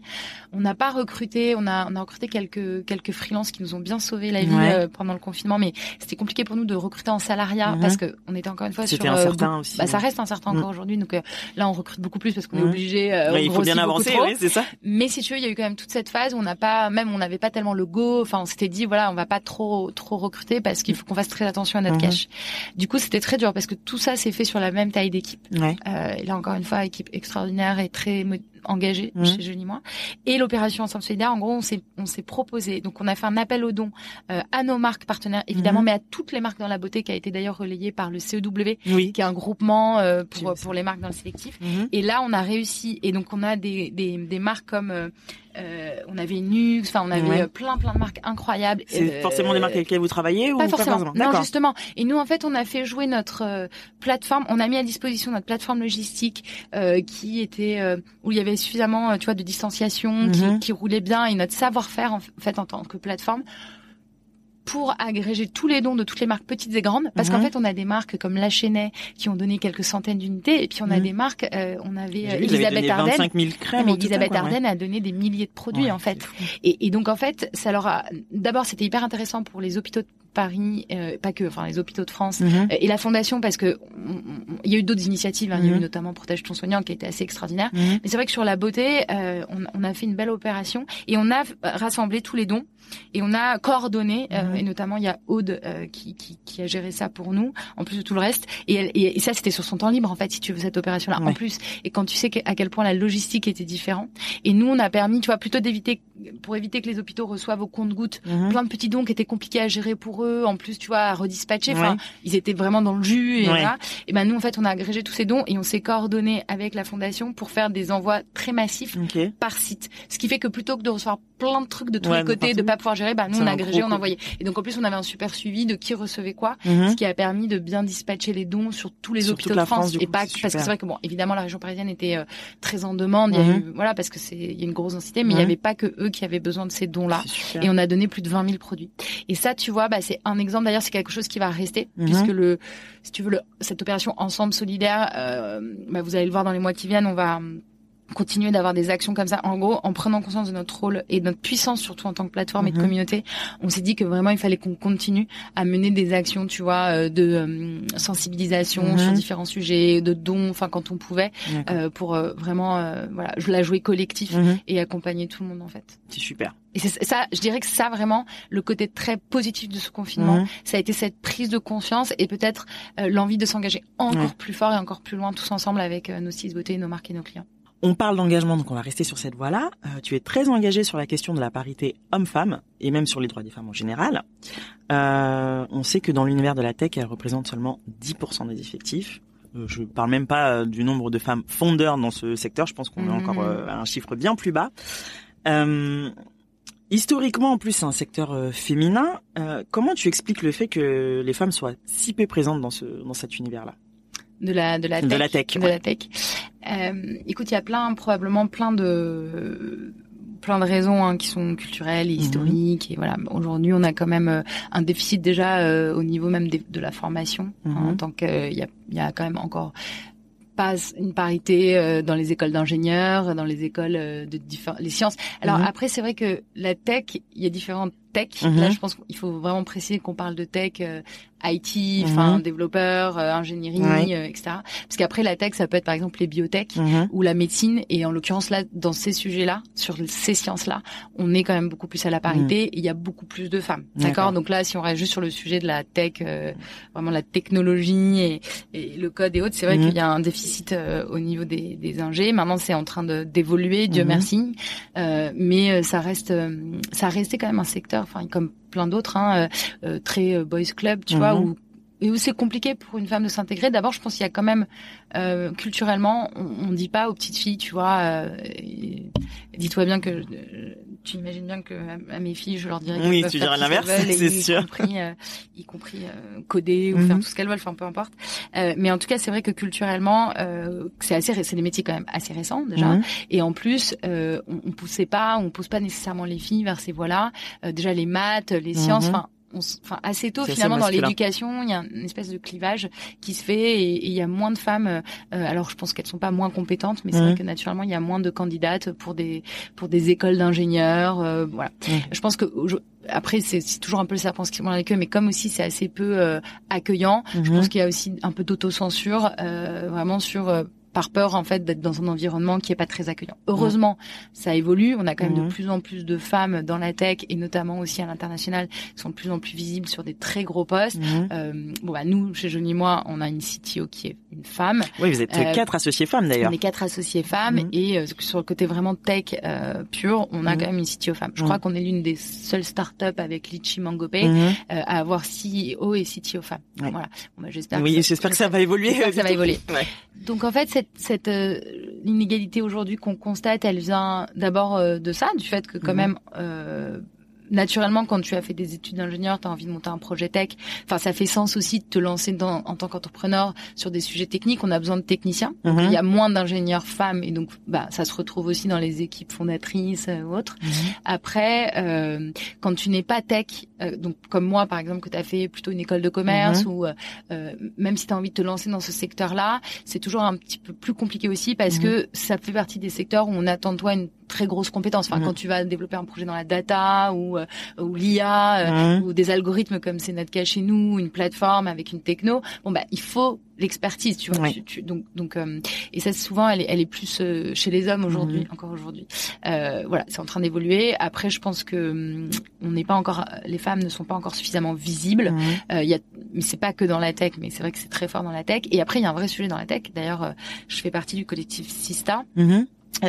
On n'a pas recruté, on a, on a recruté quelques quelques freelances qui nous ont bien sauvé la vie euh, pendant le confinement, mais c'était compliqué pour nous de recruter en salariat mhm. parce que on était encore une fois sur. Incertain euh, aussi. Bah, ça reste incertain encore aujourd'hui, donc euh, là, on recrute beaucoup plus parce qu'on est obligé. Euh, bien avancer, oui, c'est ça. Mais si tu veux, il y a eu quand même toute cette phase où on n'a pas, même on n'avait pas tellement le go. Enfin, on s'était dit voilà, on va pas trop trop recruter parce qu'il faut qu'on fasse très attention à notre mhm. cash. Du coup, c'était très dur parce que tout ça s'est fait sur la même taille d'équipe. Ouais. Euh, et là encore une fois, équipe extraordinaire et très engagée mmh. chez Jolie Moi. Et l'opération Ensemble Solidaire, en gros, on s'est on s'est proposé. Donc on a fait un appel aux dons euh, à nos marques partenaires, évidemment, mmh. mais à toutes les marques dans la beauté, qui a été d'ailleurs relayé par le CEW, qui est un groupement euh, pour pour les marques dans le sélectif. Mmh. Et là, on a réussi. Et donc on a des des, des marques comme euh, euh, on avait Nux, enfin on avait plein plein de marques incroyables. C'est forcément des marques avec lesquelles vous travaillez ou pas forcément. non justement. Et nous en fait on a fait jouer notre plateforme, on a mis à disposition notre plateforme logistique euh, qui était où il y avait suffisamment, euh, tu vois, de distanciation, qui, mhm. qui roulait bien, et notre savoir-faire en fait en tant que plateforme pour agréger tous les dons de toutes les marques petites et grandes, parce qu'en mhm. fait, on a des marques comme La Chenet qui ont donné quelques centaines d'unités, et puis on a mhm. des marques, euh, on avait euh, Elisabeth Arden, mais Elisabeth Arden a donné des milliers de produits en fait, et, et, donc en fait, ça leur a, d'abord, c'était hyper intéressant pour les hôpitaux Paris, euh, pas que, enfin les hôpitaux de France mhm. euh, et la fondation parce que il y a eu d'autres initiatives, hein, y a eu mhm. notamment Protège ton soignant qui a été assez extraordinaire. Mhm. Mais c'est vrai que sur la beauté, euh, on, on, a fait une belle opération et on a rassemblé tous les dons et on a coordonné et notamment il y a Aude qui, qui, qui, a géré ça pour nous en plus de tout le reste et, et, ça c'était sur son temps libre en fait si tu veux cette opération là en plus et quand tu sais à quel point la logistique était différente et nous on a permis tu vois plutôt d'éviter pour éviter que les hôpitaux reçoivent au compte-gouttes plein de petits dons qui étaient compliqués à gérer pour eux en plus, tu vois, à redispatcher. Enfin, ils étaient vraiment dans le jus et voilà. Et ben nous, en fait, on a agrégé tous ces dons et on s'est coordonné avec la fondation pour faire des envois très massifs par site. Ce qui fait que plutôt que de recevoir plein de trucs de tous les côtés, de pas pouvoir gérer. Bah nous on agrégé, on envoyait. Et donc en plus on avait un super suivi de qui recevait quoi, mhm. ce qui a permis de bien dispatcher les dons sur tous les hôpitaux de France, et pas parce que c'est vrai que bon évidemment la région parisienne était euh, très en demande. Il y a mhm. eu, voilà parce que c'est il y a une grosse densité, mais il y avait pas que eux qui avaient besoin de ces dons là. Et on a donné plus de 20 000 produits. Et ça tu vois, bah c'est un exemple. D'ailleurs c'est quelque chose qui va rester mhm. puisque le si tu veux le, cette opération ensemble solidaire, euh, bah, vous allez le voir dans les mois qui viennent, on va continuer d'avoir des actions comme ça. En gros, en prenant conscience de notre rôle et de notre puissance, surtout en tant que plateforme et de mhm. communauté, on s'est dit que vraiment il fallait qu'on continue à mener des actions, tu vois, euh, de euh, sensibilisation mhm. sur différents sujets, de dons, enfin quand on pouvait, euh, pour vraiment, voilà, la jouer collectif mhm. et accompagner tout le monde en fait. C'est super. Et c'est ça, je dirais que ça vraiment, le côté très positif de ce confinement, ça a été cette prise de conscience et peut-être l'envie de s'engager encore plus fort et encore plus loin tous ensemble avec nos six beautés, nos marques et nos clients. On parle d'engagement, donc on va rester sur cette voie-là. Euh, tu es très engagé sur la question de la parité homme-femme et même sur les droits des femmes en général. Euh, on sait que dans l'univers de la tech, elle représente seulement 10% des effectifs. Euh, je parle même pas du nombre de femmes fondeurs dans ce secteur. Je pense qu'on est encore mhm. à un chiffre bien plus bas. historiquement, en plus, c'est un secteur féminin. comment tu expliques le fait que les femmes soient si peu présentes dans ce dans cet univers-là? De la de la tech, de la tech, de la tech. Euh, écoute, il y a plein, probablement plein de plein de raisons hein, qui sont culturelles et mhm. historiques et voilà aujourd'hui on a quand même euh, un déficit déjà euh, au niveau même de, la formation hein, mhm. en tant qu'il y a, y a quand même encore pas une parité euh, dans les écoles d'ingénieurs, dans les écoles de les sciences. Alors mhm. après, c'est vrai que la tech, il y a différentes tech. Là, je pense qu'il faut vraiment préciser qu'on parle de tech IT, enfin mhm. développeur, euh, ingénierie, euh, etc. Parce qu'après la tech, ça peut être par exemple les biotech mhm. ou la médecine. Et en l'occurrence là, dans ces sujets-là, sur ces sciences-là, on est quand même beaucoup plus à la parité. Mhm. il y a beaucoup plus de femmes. D'accord. Donc là, si on reste juste sur le sujet de la tech, euh, vraiment la technologie et, et, le code et autres, c'est vrai qu'il y a un déficit au niveau des, des ingés. Maintenant, c'est en train d'évoluer, Dieu merci. mais ça reste, ça restait quand même un secteur, enfin comme plein d'autres, hein, euh, très boys club, tu vois, où et où c'est compliqué pour une femme de s'intégrer. D'abord, je pense qu'il y a quand même euh, culturellement, on, on dit pas aux petites filles, tu vois. Euh, dis-toi bien que euh, tu imagines bien que à, mes filles, je leur dirais oui, tu dirais l'inverse, c'est sûr. Y compris, y compris coder ou faire mhm. tout ce qu'elles veulent, enfin peu importe. mais en tout cas, c'est vrai que culturellement, c'est assez, c'est des métiers quand même assez récents déjà. Mhm. Et en plus, on, on poussait pas, on pousse pas nécessairement les filles vers ces voies-là. déjà les maths, les sciences, mhm. Enfin enfin assez tôt finalement dans l'éducation, il y a une espèce de clivage qui se fait et, il y a moins de femmes. Euh, alors je pense qu'elles sont pas moins compétentes, mais c'est vrai que naturellement il y a moins de candidates pour des pour des écoles d'ingénieurs. Euh, voilà. Je pense que après c'est toujours un peu le serpent qui dans la queue, mais comme aussi c'est assez peu euh, accueillant, je mhm. pense qu'il y a aussi un peu d'autocensure vraiment sur par peur en fait d'être dans un environnement qui est pas très accueillant. Heureusement, ça évolue. On a quand même de mhm. plus en plus de femmes dans la tech et notamment aussi à l'international qui sont de plus en plus visibles sur des très gros postes. Mhm. Euh, bon bah nous chez Johnny moi, on a une CTO qui est une femme. Oui, vous êtes euh, quatre associés femmes d'ailleurs. On est quatre associés femmes mhm. et euh, sur le côté vraiment tech euh, pur, on a quand même une CTO femme. Je crois qu'on est l'une des seules startups avec Litchi Mangopay à avoir CEO et CTO femme. Voilà. Bon, bah, j'espère. Oui, j'espère que, ça va évoluer. Ça va évoluer. (laughs) Donc en fait, cette, cette euh, inégalité aujourd'hui qu'on constate, elle vient d'abord euh, de ça, du fait que quand mhm. même euh, naturellement, quand tu as fait des études d'ingénieur, tu as envie de monter un projet tech. Enfin, ça fait sens aussi de te lancer dans, en tant qu'entrepreneur sur des sujets techniques. On a besoin de techniciens. Mhm. il y a moins d'ingénieurs femmes et donc, bah, ça se retrouve aussi dans les équipes fondatrices euh, ou autres. Mhm. Après, euh, quand tu n'es pas tech, euh, donc comme moi, par exemple, que tu as fait plutôt une école de commerce mhm. ou euh, même si tu as envie de te lancer dans ce secteur-là, c'est toujours un petit peu plus compliqué aussi parce que ça fait partie des secteurs où on attend de toi une très grosse compétence. Enfin, quand tu vas développer un projet dans la data ou euh, ou l'IA euh, ou des algorithmes comme c'est notre cas chez nous, une plateforme avec une techno, bon bah il faut l'expertise, tu vois. donc donc euh, et ça souvent elle est elle est plus chez les hommes aujourd'hui, encore aujourd'hui. voilà, c'est en train d'évoluer. Après, je pense que hum, on n'est pas encore, les femmes ne sont pas encore suffisamment visibles. Il y a, mais c'est pas que dans la tech, mais c'est vrai que c'est très fort dans la tech. Et après, il y a un vrai sujet dans la tech. D'ailleurs, je fais partie du collectif Sista. euh,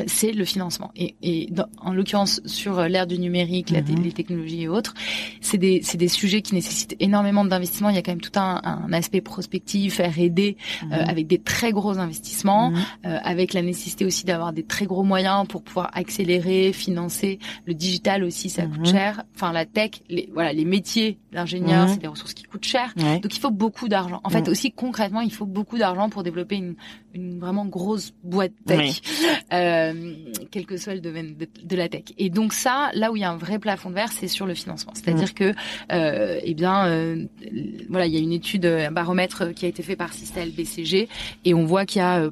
c'est le financement. Et, et dans, en l'occurrence, sur euh, l'ère du numérique, la Mhm. les technologies et autres, c'est des, c'est des sujets qui nécessitent énormément d'investissement. Il y a quand même tout un, un aspect prospectif, R&D, euh, Mhm. avec des très gros investissements, Mhm. euh, avec la nécessité aussi d'avoir des très gros moyens pour pouvoir accélérer, financer. Le digital aussi, ça coûte cher. Enfin, la tech, les, voilà, les métiers d'ingénieur, Mhm. c'est des ressources qui coûtent cher. Donc il faut beaucoup d'argent. En fait, aussi concrètement, il faut beaucoup d'argent pour développer une, une vraiment grosse boîte tech, (laughs) euh, quel que soit le domaine de, de la tech. Et donc ça, là où il y a un vrai plafond de verre, c'est sur le financement. C'est-à-dire que, euh, eh bien, euh, voilà, il y a une étude, un baromètre qui a été fait par Sistel BCG, et on voit qu'il y a euh,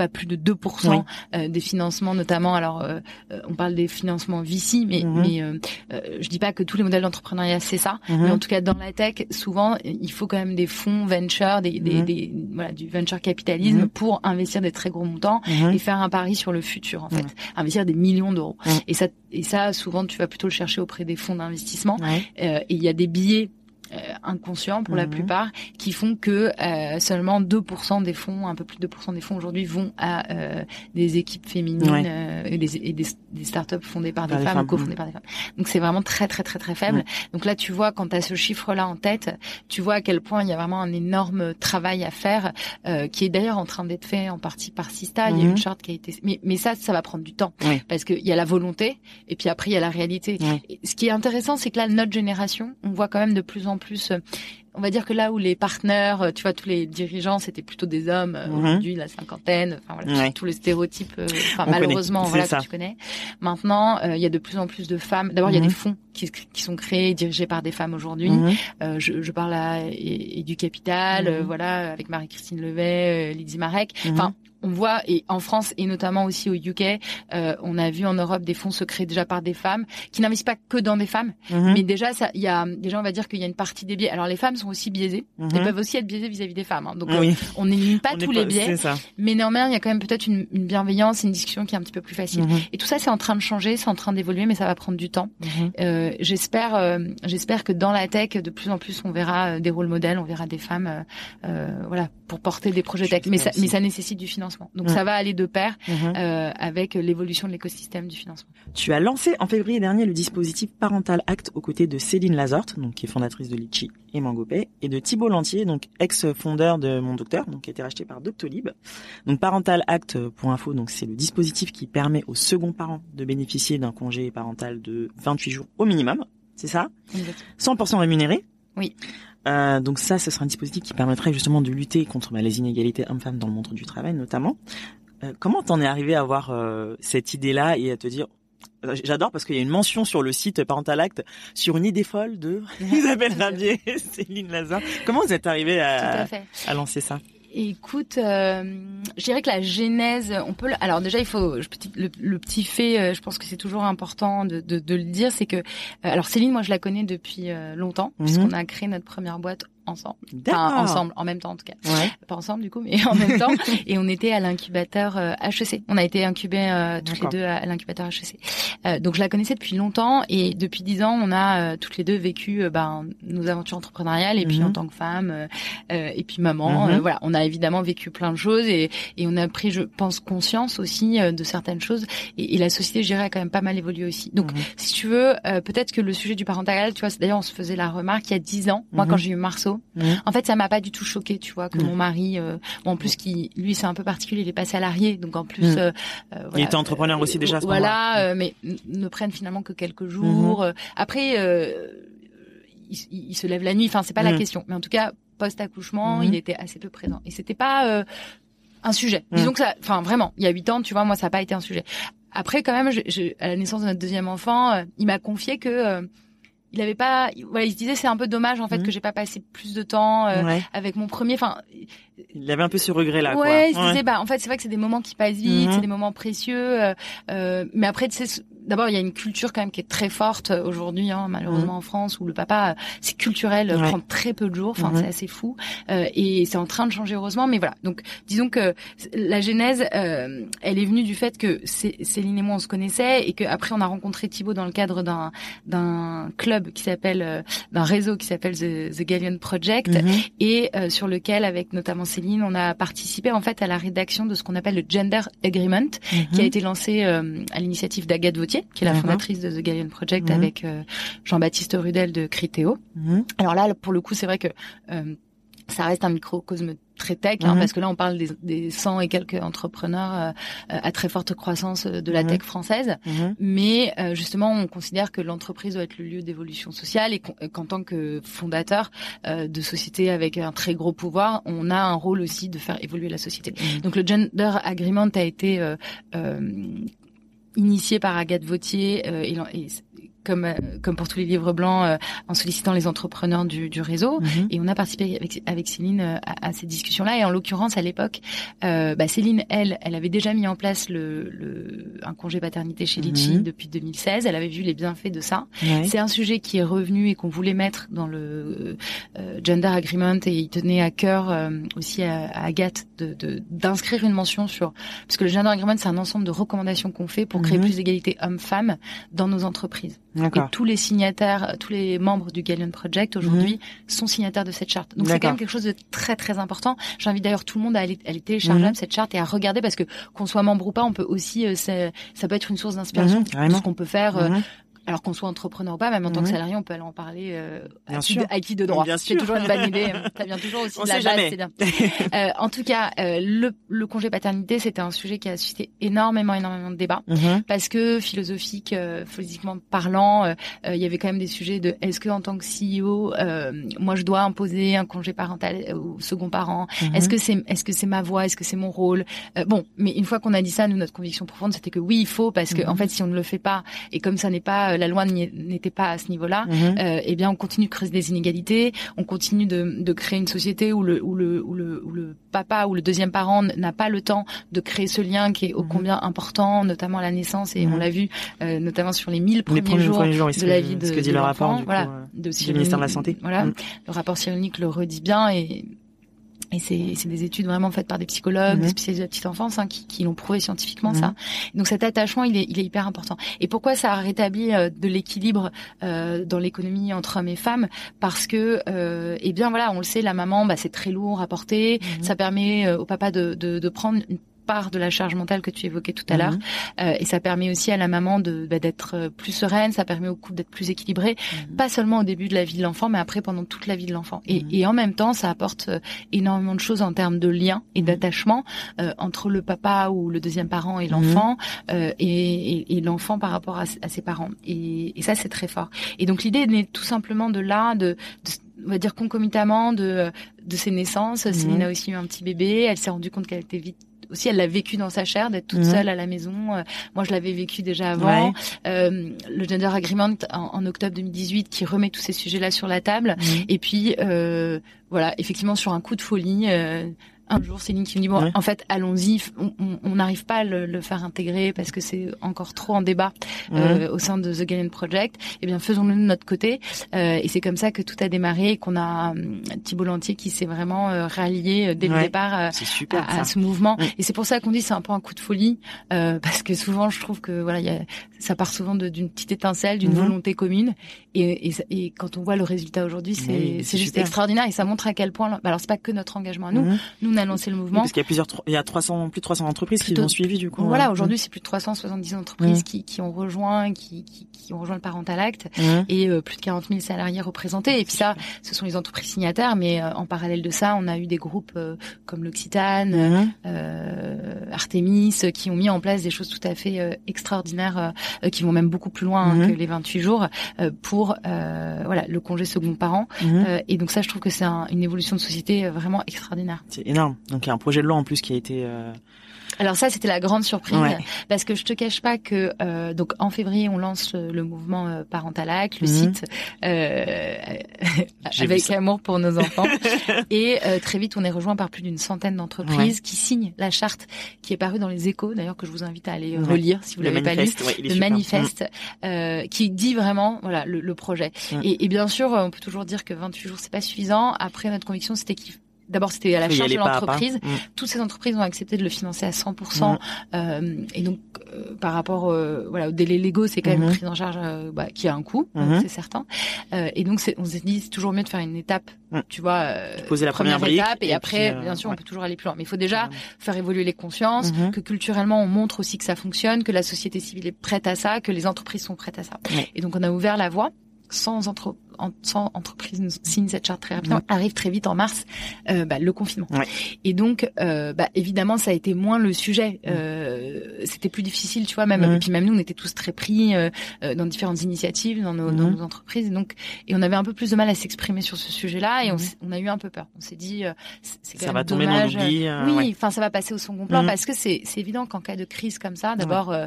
pas plus de 2% euh, des financements, notamment. Alors, euh, euh, on parle des financements VC, mais, Mhm. mais je dis pas que tous les modèles d'entrepreneuriat c'est ça. Mhm. Mais en tout cas, dans la tech, souvent, il faut quand même des fonds venture, des, des, Mhm. des- voilà, du venture capitalisme pour investir des très gros montants et faire un pari sur le futur, en fait. Investir des millions d'euros. Et ça, et ça, souvent, tu vas plutôt le chercher auprès des fonds d'investissement. Ouais. Euh, et il y a des billets inconscients pour la Mhm. plupart qui font que euh, seulement 2% des fonds, un peu plus de 2% des fonds aujourd'hui vont à euh, des équipes féminines Ouais. euh, et, des, et des, des startups fondées par, Par des femmes, femmes, cofondées mhm. par des femmes. Donc c'est vraiment très très très très faible. Mhm. Donc là tu vois quand tu as ce chiffre-là en tête, tu vois à quel point il y a vraiment un énorme travail à faire euh, qui est d'ailleurs en train d'être fait en partie par Sista. Il y a Mhm. une charte qui a été mais mais ça ça va prendre du temps Oui. parce qu'il y a la volonté et puis après il y a la réalité. Oui. Ce qui est intéressant, c'est que là, notre génération, on voit quand même de plus en plus. euh, On va dire que là où les partenaires, euh, tu vois, tous les dirigeants, c'était plutôt des hommes. euh, Mhm. Aujourd'hui, la cinquantaine, enfin voilà, Ouais. tous- les stéréotypes. euh, Enfin, On malheureusement, voilà, ça. que tu connais. Maintenant, euh, il y a de plus en plus de femmes. D'abord, il y a Mhm. des fonds qui, qui sont créés, et dirigés par des femmes aujourd'hui. Mhm. Euh, je, je parle à et, et du capital, voilà, avec Marie-Christine Levet, Lydie Marek. Enfin, on voit et en France et notamment aussi au UK, euh, on a vu en Europe des fonds se créer déjà par des femmes qui n'investissent pas que dans des femmes, Mhm. mais déjà ça, il y a déjà on va dire qu'il y a une partie des biais. Alors les femmes sont aussi biaisées, Mhm. elles peuvent aussi être biaisées vis-à-vis des femmes. hein. Donc euh, on n'élimine pas On tous les biais, mais néanmoins il y a quand même peut-être une, une bienveillance, une discussion qui est un petit peu plus facile. Mhm. Et tout ça c'est en train de changer, c'est en train d'évoluer, mais ça va prendre du temps. Euh, j'espère, j'espère que dans la tech, de plus en plus, on verra des rôles modèles, on verra des femmes, voilà, pour porter des projets tech. Mais ça, mais ça nécessite du financement. Donc Mm. ça va aller de pair Mhm. euh, avec l'évolution de l'écosystème du financement. Tu as lancé en février dernier le dispositif Parental Act aux côtés de Céline Lazorte, donc qui est fondatrice de Litchi et MangoPay, et de Thibault Lantier, donc ex-fondeur de Mon Docteur, donc qui a été racheté par Doctolib. Donc Parental Act, euh, pour info, donc c'est le dispositif qui permet aux seconds parents de bénéficier d'un congé parental de 28 jours au minimum. C'est ça? 100% rémunéré? Oui. Euh, donc ça, ce sera un dispositif qui permettrait justement de lutter contre bah, les inégalités hommes-femmes dans le monde du travail, notamment. Euh, comment t'en es arrivé à avoir euh, cette idée-là et à te dire euh, J'adore parce qu'il y a une mention sur le site Parental Act sur une idée folle de (laughs) Isabelle Rabier et Céline Lazare. Comment vous êtes arrivé à, à lancer ça? Écoute, euh, je dirais que la genèse, on peut. Alors déjà, il faut je- petit- le, le petit fait. euh, je pense que c'est toujours important de, de, de le dire, c'est que euh, alors Céline, moi, je la connais depuis euh, longtemps Mhm. puisqu'on a créé notre première boîte ensemble. Enfin, ensemble, en même temps en tout cas. Ouais. Pas ensemble du coup, mais (laughs) en même temps. Et on était à l'incubateur euh, HEC. On a été incubés euh, toutes les deux à l'incubateur HEC. Euh, donc je la connaissais depuis longtemps et depuis dix ans, on a euh, toutes les deux vécu euh, ben, nos aventures entrepreneuriales et puis Mhm. en tant que femme euh, et puis maman. Euh, voilà, on a évidemment vécu plein de choses et, et on a pris, je pense, conscience aussi euh, de certaines choses. Et, et la société, je dirais, a quand même pas mal évolué aussi. Donc, Mhm. si tu veux, euh, peut-être que le sujet du parental, tu vois, d'ailleurs, on se faisait la remarque il y a dix ans. Moi, Mhm. quand j'ai eu Marceau, Mhm. en fait, ça m'a pas du tout choqué, tu vois, que Mhm. mon mari, euh, bon, en plus, qui, lui, c'est un peu particulier, il est passé salarié, donc en plus, Mhm. euh, euh, voilà, était entrepreneur aussi déjà à ce Voilà, euh, mais ne prennent finalement que quelques jours. Euh, Après, euh, il, il- il se lève la nuit. Enfin, c'est pas la Mhm. question. Mais en tout cas, post accouchement, Mhm. il était assez peu présent. Et c'était pas euh, un sujet. Mhm. Disons que ça, enfin vraiment, il y a huit ans, tu vois, moi, ça n'a pas été un sujet. Après, quand même, je, je- à la naissance de notre deuxième enfant, euh, il m'a confié que euh, il avait pas, il- voilà, il se disait c'est un peu dommage en fait Mhm. que j'ai pas passé plus de temps euh, ouais. avec mon premier. Enfin, Il avait un peu ce regret-là. ouais, il se disait bah en fait c'est vrai que c'est des moments qui passent vite, Mhm. c'est des moments précieux. euh, euh, mais après tu sais, d'abord il y a une culture quand même qui est très forte aujourd'hui, hein, malheureusement en France, où le papa, c'est culturel, prend très peu de jours. Enfin, c'est assez fou. et c'est en train de changer heureusement. Mais voilà. Donc, disons que la genèse, elle est venue du fait que Céline et moi on se connaissait et qu'après on a rencontré Thibaut dans le cadre d'un d'un club qui s'appelle d'un réseau qui s'appelle The, The Galleon Project mhm. et sur lequel avec notamment Céline on a participé en fait à la rédaction de ce qu'on appelle le Gender Agreement qui a mhm. été lancé euh, à l'initiative d'Agathe Vautier qui est la fondatrice de The Galleon Project mhm. avec euh, Jean-Baptiste Rudel de Critéo. Alors là pour le coup c'est vrai que euh, ça reste un microcosme très tech, hein, mhm. parce que là on parle des, des 100 et quelques entrepreneurs euh, à très forte croissance euh, de la mhm. tech française, mhm. mais euh, justement on considère que l'entreprise doit être le lieu d'évolution sociale et qu'en tant que fondateur de société avec un très gros pouvoir, on a un rôle aussi de faire évoluer la société. Donc le Gender Agreement a été initié par Agathe Vautier et, et comme euh, comme pour tous les livres blancs, euh, en sollicitant les entrepreneurs du, du réseau. Mhm. Et on a participé avec, avec Céline euh, à, à, ces discussions-là. Et en l'occurrence, à l'époque, bah, Céline, elle, elle avait déjà mis en place le, le un congé paternité chez Litchi mhm. depuis 2016. Elle avait vu les bienfaits de ça. C'est un sujet qui est revenu et qu'on voulait mettre dans le gender agreement. Et il tenait à cœur aussi à, Agathe de d'inscrire une mention sur parce que le gender agreement, c'est un ensemble de recommandations qu'on fait pour créer mhm. plus d'égalité hommes-femmes dans nos entreprises. Et tous les signataires, tous les membres du Galleon Project aujourd'hui mhm. sont signataires de cette charte. Donc c'est quand même quelque chose de très très important. J'invite d'ailleurs tout le monde à aller, à aller télécharger mhm. cette charte et à regarder parce que qu'on soit membre ou pas, on peut aussi, euh, ça peut être une source d'inspiration. Mm ce qu'on peut faire. Alors qu'on soit entrepreneur ou pas, même en tant que salarié, on peut aller en parler euh, à, qui de, à, qui de, droit. C'est toujours une bonne idée. (laughs) Ça vient toujours aussi de la base, c'est bien. (laughs) euh, en tout cas, euh, le, le, congé paternité, c'était un sujet qui a suscité énormément, énormément de débats, mhm. parce que philosophique, euh, physiquement parlant, euh, euh, il y avait quand même des sujets de est-ce que en tant que CEO, moi je dois imposer un congé parental au second parent? Mhm. Est-ce que c'est est-ce que c'est ma voix? Est-ce que c'est mon rôle? Bon, mais une fois qu'on a dit ça, nous notre conviction profonde, c'était que oui, il faut, parce que en mhm. fait, si on ne le fait pas, et comme ça n'est pas la loi n'était pas à ce niveau-là, mhm. euh, eh bien on continue de créer des inégalités, on continue de, de créer une société où le, où le, où le, où le papa ou le deuxième parent n'a pas le temps de créer ce lien qui est ô mhm. combien important, notamment à la naissance et on mhm. l'a vu euh, notamment sur les 1000 premiers, premiers, jours, de la vie de, ce que dit le rapport du, voilà, euh, de du ministère de la santé. Voilà, le rapport cyrillique le redit bien et et c'est des études vraiment faites par des psychologues, des mhm. spécialistes de la petite enfance, hein, qui, qui l'ont prouvé scientifiquement ça. Mhm. Donc cet attachement, il est, il est hyper important. Et pourquoi ça a rétabli euh, de l'équilibre euh, dans l'économie entre hommes et femmes? Parce que, euh, eh bien voilà, on le sait, la maman, bah, c'est très lourd à porter. Mhm. Ça permet euh, au papa de, de, de prendre une part de la charge mentale que tu évoquais tout à l'heure. Mhm. Euh, et ça permet aussi à la maman de bah, d'être euh, plus sereine, ça permet au couple d'être plus équilibré, mhm. pas seulement au début de la vie de l'enfant, mais après pendant toute la vie de l'enfant. Et, mhm. et, en même temps, ça apporte euh, énormément de choses en termes de lien et d'attachement euh, entre le papa ou le deuxième parent et l'enfant, euh, et, et, l'enfant par rapport à, à ses parents. Et, et ça, c'est très fort. Et donc l'idée naît tout simplement de là, de, de on va dire concomitamment de de ses naissances. Céline a aussi eu un petit bébé. Elle s'est rendue compte qu'elle était vite aussi elle l'a vécu dans sa chair d'être toute mhm. seule à la maison. Euh, moi, je l'avais vécu déjà avant. Euh, le Gender Agreement en, octobre 2018 qui remet tous ces sujets-là sur la table. Mhm. Et puis euh, voilà, effectivement sur un coup de folie, euh, un jour, Céline qui me dit bon, en fait, allons-y. On n'arrive pas à le, faire intégrer parce que c'est encore trop en débat euh, au sein de The Gallen Project. Eh bien, faisons-le de notre côté. Euh, et c'est comme ça que tout a démarré et qu'on a euh, Thibault Lantier qui s'est vraiment euh, rallié dès le départ à, à, ce mouvement. Et c'est pour ça qu'on dit c'est un peu un coup de folie parce que souvent, je trouve que voilà, y a, ça part souvent d'une petite étincelle, d'une mhm. volonté commune. Et, et, et, quand on voit le résultat aujourd'hui, c'est c'est juste extraordinaire et ça montre à quel point. Bah alors c'est pas que notre engagement à nous. Mhm. Nous, a lancé le mouvement. parce qu'il y a plusieurs, il y a 300, plus de 300 entreprises qui l'ont suivi du coup. Voilà, aujourd'hui c'est plus de 370 entreprises qui, qui ont rejoint, qui, qui, qui, ont rejoint le Parental Act et euh, plus de 40 000 salariés représentés. Et puis ça, ce sont les entreprises signataires, mais euh, en parallèle de ça, on a eu des groupes euh, comme l'Occitane, Artemis, qui ont mis en place des choses tout à fait extraordinaires, qui vont même beaucoup plus loin hein, que les 28 jours pour voilà le congé second parent. et donc ça, je trouve que c'est une évolution de société vraiment extraordinaire. C'est énorme. Donc il y a un projet de loi en plus qui a été euh, alors ça, c'était la grande surprise, parce que je te cache pas que euh, donc en février, on lance le, mouvement euh, Parental Act, le mhm. site euh, avec amour pour nos enfants, (laughs) et euh, très vite, on est rejoint par plus d'une centaine d'entreprises qui signent la charte qui est parue dans les Échos, d'ailleurs que je vous invite à aller relire si vous l'avez pas lu, le manifeste, euh, qui dit vraiment voilà le, le projet. Mm. Et, et, bien sûr, on peut toujours dire que 28 jours c'est pas suffisant. Après, notre conviction c'était qu'il D'abord, c'était à la charge de l'entreprise. Mm. Toutes ces entreprises ont accepté de le financer à 100%. Mm. Euh, et donc, euh, par rapport euh, voilà, aux délais légaux, c'est quand même une mm-hmm. prise en charge euh, bah, qui a un coût, mm-hmm. c'est certain. Euh, et donc, on s'est dit, c'est toujours mieux de faire une étape, mm. tu vois, poser la première, étape. Et, après, bien sûr, on peut toujours aller plus loin. Mais il faut déjà faire évoluer les consciences, mm-hmm. que culturellement, on montre aussi que ça fonctionne, que la société civile est prête à ça, que les entreprises sont prêtes à ça. Et donc, on a ouvert la voie sans, entre, sans entreprise nous signe cette charte très rapidement, arrive très vite en mars euh, bah, le confinement. Et donc, euh, bah, évidemment, ça a été moins le sujet. Euh, C'était plus difficile, tu vois. Même et puis même nous, on était tous très pris euh, euh, dans différentes initiatives dans nos, dans nos entreprises. Et donc, et on avait un peu plus de mal à s'exprimer sur ce sujet-là. Et on, on, a eu un peu peur. On s'est dit, c'est quand ça va tomber dans l'oubli. oui, enfin, ça va passer au second plan parce que c'est évident qu'en cas de crise comme ça, d'abord euh,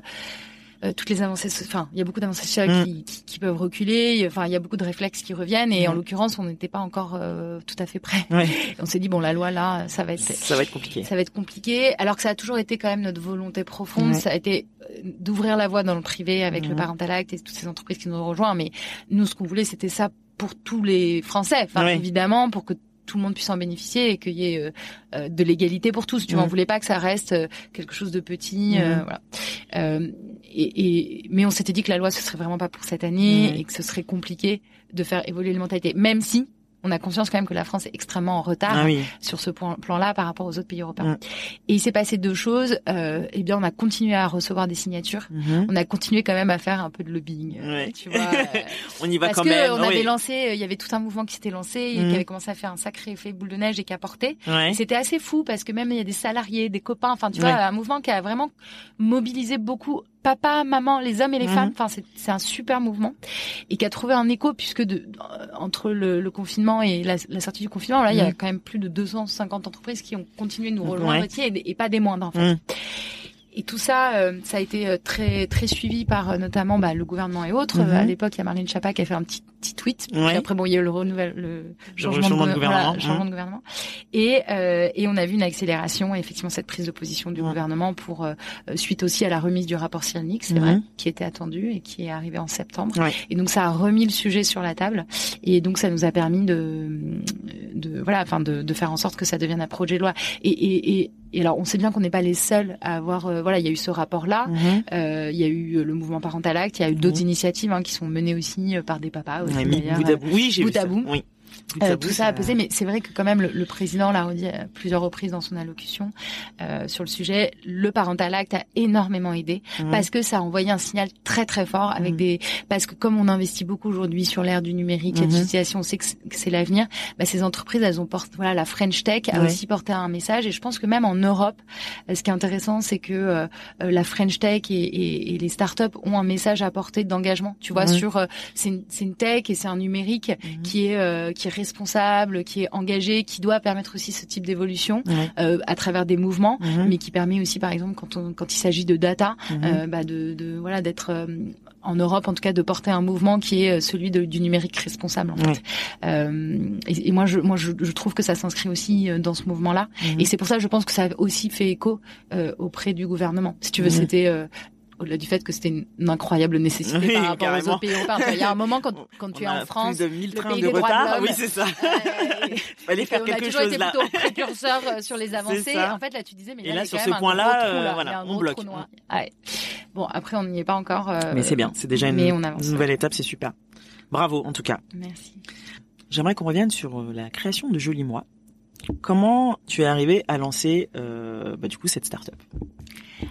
toutes les avancées, enfin, il y a beaucoup d'avancées sociales mm. qui, qui, peuvent reculer. Enfin, il y a beaucoup de réflexes qui reviennent. Et en mm. l'occurrence, on n'était pas encore euh, tout à fait prêt. (laughs) On s'est dit bon, la loi là, ça va être, ça va être compliqué. Ça va être compliqué. Alors que ça a toujours été quand même notre volonté profonde. Ça a été euh, d'ouvrir la voie dans le privé avec le mm. Parental Act et toutes ces entreprises qui nous ont rejoints. Mais nous, ce qu'on voulait, c'était ça pour tous les Français. Enfin, évidemment, pour que tout le monde puisse en bénéficier et qu'il y ait euh, euh, de l'égalité pour tous. Tu vois, on voulait pas que ça reste euh, quelque chose de petit, voilà. Et, et, mais on s'était dit que la loi ce serait vraiment pas pour cette année et que ce serait compliqué de faire évoluer les mentalités, même si on a conscience quand même que la France est extrêmement en retard ah sur ce plan-là par rapport aux autres pays européens. Et il s'est passé deux choses. Euh, eh bien, on a continué à recevoir des signatures. Mhm. On a continué quand même à faire un peu de lobbying. Tu vois, (laughs) on y va parce quand même. on avait lancé, euh, il y avait tout un mouvement qui s'était lancé, et qui mhm. avait commencé à faire un sacré effet boule de neige et qui a porté. C'était assez fou parce que même il y a des salariés, des copains, enfin tu vois, un mouvement qui a vraiment mobilisé beaucoup papa, maman, les hommes et les mhm. femmes. Enfin, c'est un super mouvement et qui a trouvé un écho puisque de, entre le, confinement et la, sortie du confinement, là, il y a mhm. quand même plus de 250 entreprises qui ont continué de nous rejoindre et, pas des moindres en fait. Mhm. Et tout ça, euh, ça a été euh, très très suivi par euh, notamment bah, le gouvernement et autres. À l'époque, il y a Marlène Schiappa qui a fait un petit petit tweet. après, bon, il y a eu le renouvelle, le changement, de, gouvernement, changement de gouvernement. Et et on a vu une accélération, effectivement, cette prise de position du gouvernement pour suite aussi à la remise du rapport Cyrulnik, c'est vrai, qui était attendu et qui est arrivé en septembre. Et donc ça a remis le sujet sur la table. Et donc ça nous a permis de de voilà, enfin de, de faire en sorte que ça devienne un projet de loi. Et, et, et et alors, on sait bien qu'on n'est pas les seuls à avoir. Euh, voilà, il y a eu ce rapport-là. Mhm. euh, il y a eu euh, le mouvement parental act. Il y a eu d'autres mhm. initiatives hein, qui sont menées aussi par des papas. Aussi, oui, j'ai vu ça. Oui. Euh, tout ça a pesé, mais c'est vrai que quand même le, le président l'a redit à plusieurs reprises dans son allocution euh, sur le sujet. Le parental act a énormément aidé mmh. parce que ça a envoyé un signal très très fort avec mmh. des parce que comme on investit beaucoup aujourd'hui sur l'ère du numérique, mmh. l'utilisation, on sait que c'est l'avenir. Bah, ces entreprises, elles ont porté voilà la French Tech a aussi porté un message et je pense que même en Europe, euh, ce qui est intéressant, c'est que euh, euh, la French Tech et, et, et, les startups ont un message à porter d'engagement. Tu vois, sur c'est une, une, tech et c'est un numérique qui est qui est responsable, qui est engagé, qui doit permettre aussi ce type d'évolution euh, à travers des mouvements, mhm. mais qui permet aussi, par exemple, quand, on, quand il s'agit de data, mhm. euh, bah de, de, voilà d'être euh, en Europe, en tout cas, de porter un mouvement qui est celui de, du numérique responsable. En fait. Euh, et, et, moi, je, moi, je, je trouve que ça s'inscrit aussi dans ce mouvement-là. Mhm. Et c'est pour ça, je pense que ça a aussi fait écho euh, auprès du gouvernement. Si tu veux, c'était au-delà du fait que c'était une, incroyable nécessité par rapport aux autres pays européens. Il y a un moment quand, (laughs) quand tu es en France, plus de 1000 trains de retard, oui c'est ça. Euh, (laughs) Fallait faire quelque chose là. On a toujours été plutôt précurseur euh, sur les avancées. En fait, là tu disais, mais et là, sur ce point-là, euh, voilà, on bloque. Bon, après on n'y est pas encore. Euh, mais c'est bien, c'est déjà une, nouvelle étape, c'est super. Bravo en tout cas. Merci. J'aimerais qu'on revienne sur la création de Joli Moi. Comment tu es arrivé à lancer euh, bah, du coup cette start-up?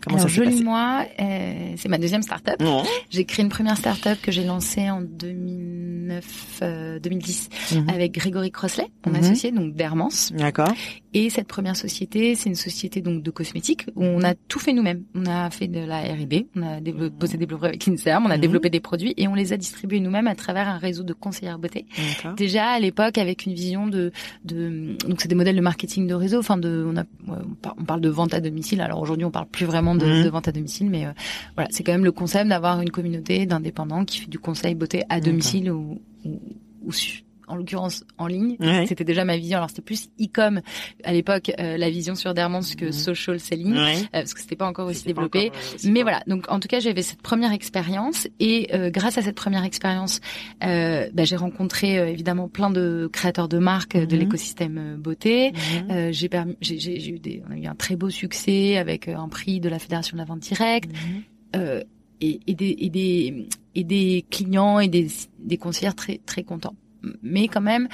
Comment Alors, ça moi, euh, c'est ma deuxième start-up. J'ai créé une première start-up que j'ai lancée en 2009, euh, 2010 mhm. avec Grégory Crossley, mon mhm. associé, donc d'Hermance. D'accord. Et cette première société, c'est une société donc de cosmétiques où on a tout fait nous-mêmes. On a fait de la R&D, on a développé, posé des brevets avec l'INSERM, on a mhm. développé des produits et on les a distribués nous-mêmes à travers un réseau de conseillères beauté. Déjà à l'époque avec une vision de, de donc c'est des modèles de marketing de réseau. Enfin de, on, a, on parle de vente à domicile. Alors aujourd'hui on parle plus vraiment de, mhm. de vente à domicile, mais euh, voilà, c'est quand même le concept d'avoir une communauté d'indépendants qui fait du conseil beauté à domicile ou, ou, ou en l'occurrence en ligne. C'était déjà ma vision. Alors c'était plus e-com à l'époque, euh, la vision sur Dermance que mhm. social selling, euh, parce que c'était pas encore aussi développé. Mais voilà, donc en tout cas j'avais cette première expérience et grâce à cette première expérience, bah, j'ai rencontré évidemment plein de créateurs de marques de mhm. l'écosystème beauté. Mhm. j'ai permis, j'ai eu des, on a eu un très beau succès avec un prix de la Fédération de la vente directe. Et, et, des, et, des, et des clients et des, des conseillers très très contents mais quand même,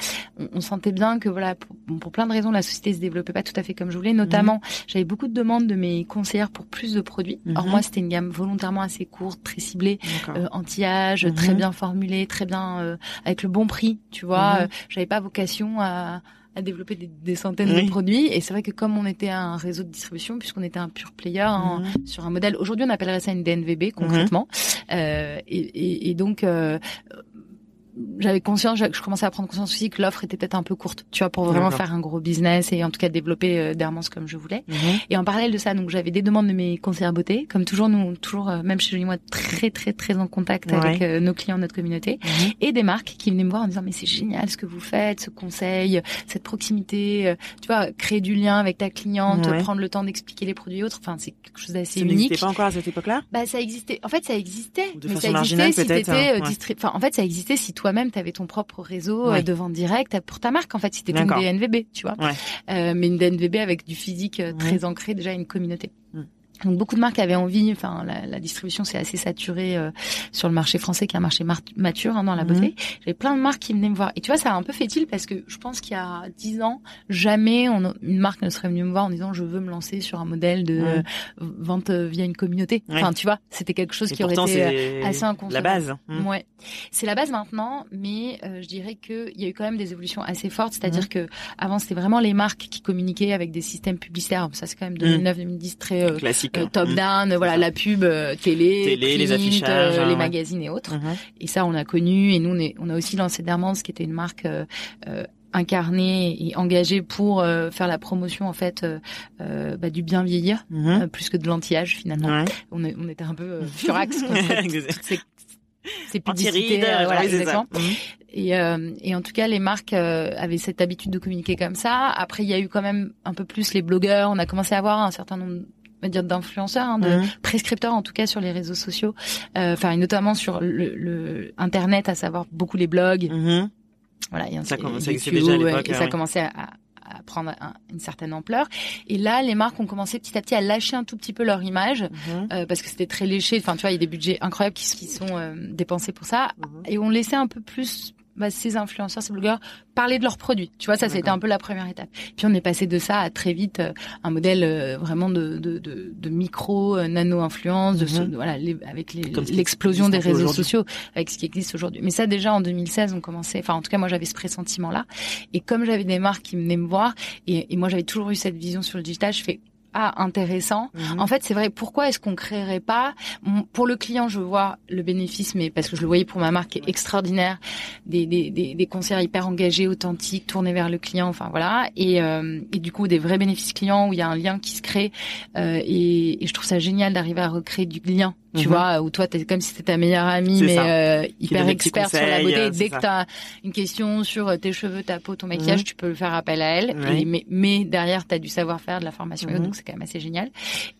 on, sentait bien que voilà, pour, plein de raisons, la société se développait pas tout à fait comme je voulais. Notamment, mhm. j'avais beaucoup de demandes de mes conseillères pour plus de produits. Or mhm. moi, c'était une gamme volontairement assez courte, très ciblée, euh, anti-âge, mhm. très bien formulée, très bien euh, avec le bon prix. Tu vois, euh, j'avais pas vocation à à développer des, centaines de produits. Et c'est vrai que comme on était un réseau de distribution, puisqu'on était un pur player hein, sur un modèle, aujourd'hui on appellerait ça une DNVB concrètement. Euh, et, et, et, donc euh, j'avais conscience, je commençais à prendre conscience aussi que l'offre était peut-être un peu courte, tu vois, pour vraiment faire un gros business et en tout cas développer euh, Dermance comme je voulais. Mhm. Et en parallèle de ça, donc j'avais des demandes de mes conseillers beauté, comme toujours nous, toujours euh, même chez Jolie Moi, très très très en contact avec euh, nos clients, notre communauté, mhm. et des marques qui venaient me voir en disant mais c'est génial ce que vous faites, ce conseil, cette proximité, tu vois, créer du lien avec ta cliente, prendre le temps d'expliquer les produits et autres. Enfin, c'est quelque chose d'assez unique. Ça n'existait pas encore à cette époque-là? Bah ça existait. En fait, ça existait. De mais ça existait si t'étais, hein. enfin en fait, ça existait si toi-même t'avais ton propre réseau euh, de vente directe pour ta marque en fait. C'était une DNVB, tu vois. Euh, mais une DNVB avec du physique euh, très ancré déjà une communauté. Mm. Donc beaucoup de marques avaient envie, enfin la, la distribution c'est assez saturé euh, sur le marché français qui est un marché mature hein, dans la beauté. Mhm. J'avais plein de marques qui venaient me voir. Et tu vois, ça a un peu fait-il parce que je pense qu'il y a dix ans, jamais on, une marque ne serait venue me voir en disant je veux me lancer sur un modèle de euh, vente via une communauté. Enfin, tu vois, c'était quelque chose qui aurait été euh, assez inconcevable. La base. Mmh. Ouais, c'est la base maintenant, mais je dirais que il y a eu quand même des évolutions assez fortes. C'est-à-dire mmh. que avant c'était vraiment les marques qui communiquaient avec des systèmes publicitaires. Ça c'est quand même 2009-2010 mmh. très classique euh, top down, voilà la pub euh, télé, les affichages, euh, les magazines et autres. Mhm. Et ça, on a connu. Et nous, on, est, on a aussi lancé Dermance, qui était une marque incarnée et engagée pour faire la promotion en fait bah, du bien vieillir mhm. plus que de l'anti-âge finalement. On, est, on était un peu furax (laughs) c'est publicités, euh, voilà, exactement. Mhm. Et, et en tout cas, les marques avaient cette habitude de communiquer comme ça. Après, il y a eu quand même un peu plus les blogueurs. On a commencé à avoir un certain nombre dire d'influenceurs, hein, de prescripteurs en tout cas sur les réseaux sociaux, euh, enfin notamment sur le, le, internet, à savoir beaucoup les blogs. Mhm. Voilà, y a ça commençait déjà à l'époque. Et ça commençait à, à prendre une certaine ampleur. Et là, les marques ont commencé petit à petit à lâcher un tout petit peu leur image mhm. euh, parce que c'était très léché. Enfin, tu vois, il y a des budgets incroyables qui, qui sont euh, dépensés pour ça, mhm. et on laissait un peu plus bah, ces influenceurs, ces blogueurs parler de leurs produits. Tu vois, ça, c'était un peu la première étape. Puis on est passé de ça à très vite euh, un modèle euh, vraiment de, de, de, de micro, euh, nano influence, de mhm. voilà, avec l'explosion des réseaux sociaux, avec ce qui existe aujourd'hui. Mais ça, déjà en 2016, on commençait. Enfin, en tout cas, moi, j'avais ce pressentiment-là. Et comme j'avais des marques qui venaient me voir, et, et moi, j'avais toujours eu cette vision sur le digital, je fais ah intéressant. Mhm. En fait, c'est vrai. Pourquoi est-ce qu'on créerait pas pour le client Je vois le bénéfice, mais parce que je le voyais pour ma marque qui est extraordinaire, des des des, des conseillers hyper engagés, authentiques, tournés vers le client. Enfin voilà, et euh, et du coup des vrais bénéfices clients où il y a un lien qui se crée. Euh, et, et, je trouve ça génial d'arriver à recréer du lien tu mhm. vois, où toi t'es comme si c'était ta meilleure amie, mais euh, hyper expert sur la beauté. dès que t'as une question sur euh, tes cheveux, ta peau, ton maquillage, mhm. tu peux le faire appel à elle. mais, mais derrière, t'as du savoir-faire, de la formation, donc c'est quand même assez génial.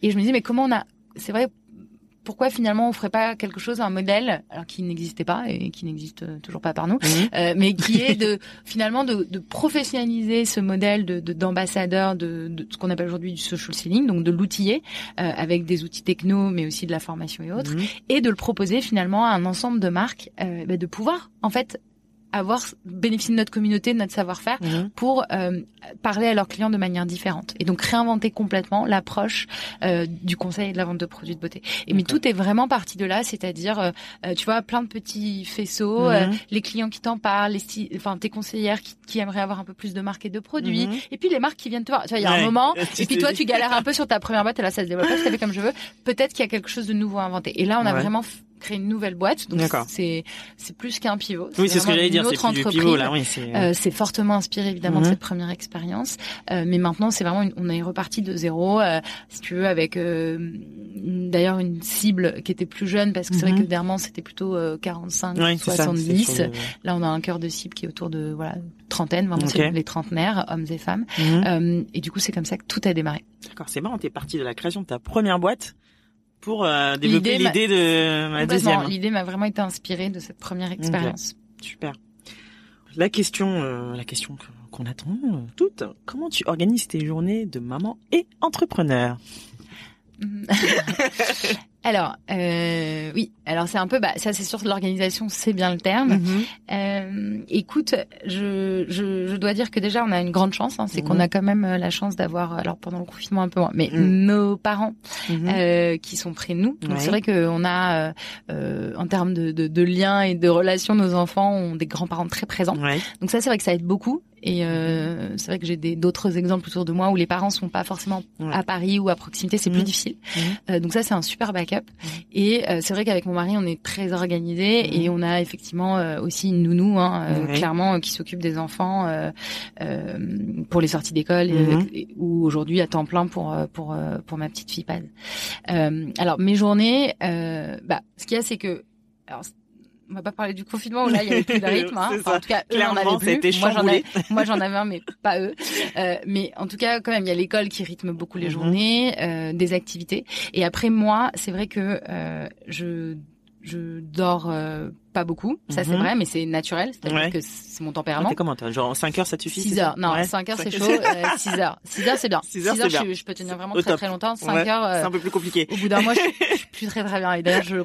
Et je me dis, mais comment on a, c'est vrai, pourquoi finalement on ferait pas quelque chose, un modèle, alors qui n'existait pas et qui n'existe toujours pas par nous, mhm. euh, mais qui est de finalement de, de professionnaliser ce modèle de d'ambassadeur de, de, ce qu'on appelle aujourd'hui du social selling, donc de l'outiller euh, avec des outils techno, mais aussi de la formation et autres, mhm. et de le proposer finalement à un ensemble de marques, euh, bah, de pouvoir en fait avoir bénéficié de notre communauté, de notre savoir-faire mhm. pour euh, parler à leurs clients de manière différente et donc réinventer complètement l'approche euh, du conseil et de la vente de produits de beauté. Et mais tout est vraiment parti de là, c'est-à-dire euh, euh tu vois plein de petits faisceaux, euh, mhm. les clients qui t'en parlent, les enfin tes conseillères qui, qui, aimeraient avoir un peu plus de marques et de produits, mhm. et puis les marques qui viennent te voir. Tu vois, il y a un moment, (laughs) et puis toi tu galères un peu sur ta première boîte et là ça se développe pas, ça fait comme je veux. Peut-être qu'il y a quelque chose de nouveau à inventer. Et là on a vraiment créé une nouvelle boîte. Donc c'est c'est plus qu'un pivot. Oui, c'est ce que j'allais dire. C'est plus pivot là. Oui, euh, c'est fortement inspiré évidemment de mhm. cette première expérience. Euh, mais maintenant, c'est vraiment, on est reparti de zéro. Euh, si tu veux, avec euh, d'ailleurs une cible qui était plus jeune parce que c'est vrai mhm. que Dermant c'était plutôt 45, 70. Là, on a un cœur de cible qui est autour de voilà trentaine, vraiment les trentenaires, hommes et femmes. Mhm. et du coup, c'est comme ça que tout a démarré. D'accord, c'est marrant. T'es parti de la création de ta première boîte pour euh, développer l'idée de ma deuxième. L'idée m'a vraiment été inspirée de cette première expérience. Super. La question, euh, la question qu'on attend euh, toutes, comment tu organises tes journées de maman et entrepreneur? (laughs) Alors, euh, oui. Alors c'est un peu, bah, ça c'est sûr, l'organisation, c'est bien le terme. Mhm. euh, écoute, je, je, je, dois dire que déjà on a une grande chance, hein, c'est qu'on mhm. a quand même euh, la chance d'avoir, alors pendant le confinement un peu moins, mais mhm. nos parents euh, qui sont près de nous. Donc c'est vrai qu'on a, euh, en termes de, de, de liens et de relations, nos enfants ont des grands-parents très présents. Donc ça c'est vrai que ça aide beaucoup. Et euh, c'est vrai que j'ai d'autres exemples autour de moi où les parents sont pas forcément à Paris ou à proximité, c'est plus difficile. Euh, donc ça c'est un super backup. Et euh, c'est vrai qu'avec mon mari, on est très organisé et on a effectivement euh, aussi une nounou, hein, euh, clairement, qui s'occupe des enfants pour les sorties d'école mhm. ou aujourd'hui à temps plein pour pour pour ma petite fille Paz. alors mes journées, bah, ce qu'il y a, c'est que alors, on va pas parler du confinement où là il y avait plus de (laughs) rythme. Hein. en tout cas, eux en avaient plus. Moi j'en avais, moi j'en avais un, mais pas eux. Euh, mais en tout cas, quand même, il y a l'école qui rythme beaucoup les mhm. journées, euh, des activités. Et après moi, c'est vrai que euh, je je dors euh, pas beaucoup, ça c'est mhm. vrai, mais c'est naturel, c'est-à-dire que c'est mon tempérament. comment Genre 5 heures ça te suffit 6 heures, non, 5 heures c'est chaud, (laughs) euh, 6 heures. 6 heures c'est bien. 6 heures, 6 heures je, je, peux tenir vraiment très très longtemps, 5 heures... Euh, c'est un peu plus compliqué. Au bout d'un mois, je, (laughs) je, suis plus très très bien. Et d'ailleurs, je,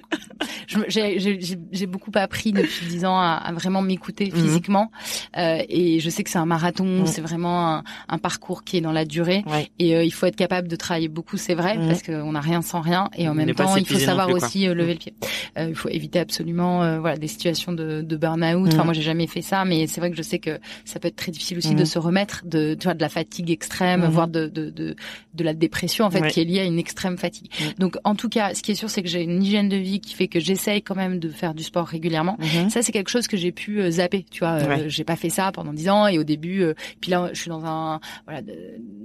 j'ai beaucoup appris depuis 10 ans à, à vraiment m'écouter mhm. physiquement. Euh, et je sais que c'est un marathon, mhm. c'est vraiment un, un, parcours qui est dans la durée. Et euh, il faut être capable de travailler beaucoup, c'est vrai, parce qu'on n'a rien sans rien. Et en même temps, il faut savoir aussi lever le pied. il faut éviter absolument voilà des situations de de burn-out. Enfin, mm. moi, j'ai jamais fait ça, mais c'est vrai que je sais que ça peut être très difficile aussi de mm. se remettre de, tu vois, de la fatigue extrême, mm. voire de, de, de, de, la dépression, en fait, qui est liée à une extrême fatigue. Donc, en tout cas, ce qui est sûr, c'est que j'ai une hygiène de vie qui fait que j'essaye quand même de faire du sport régulièrement. Mm-hmm. Ça, c'est quelque chose que j'ai pu euh, zapper, tu vois. Euh, j'ai pas fait ça pendant dix ans et au début, euh, puis là, je suis dans un, voilà,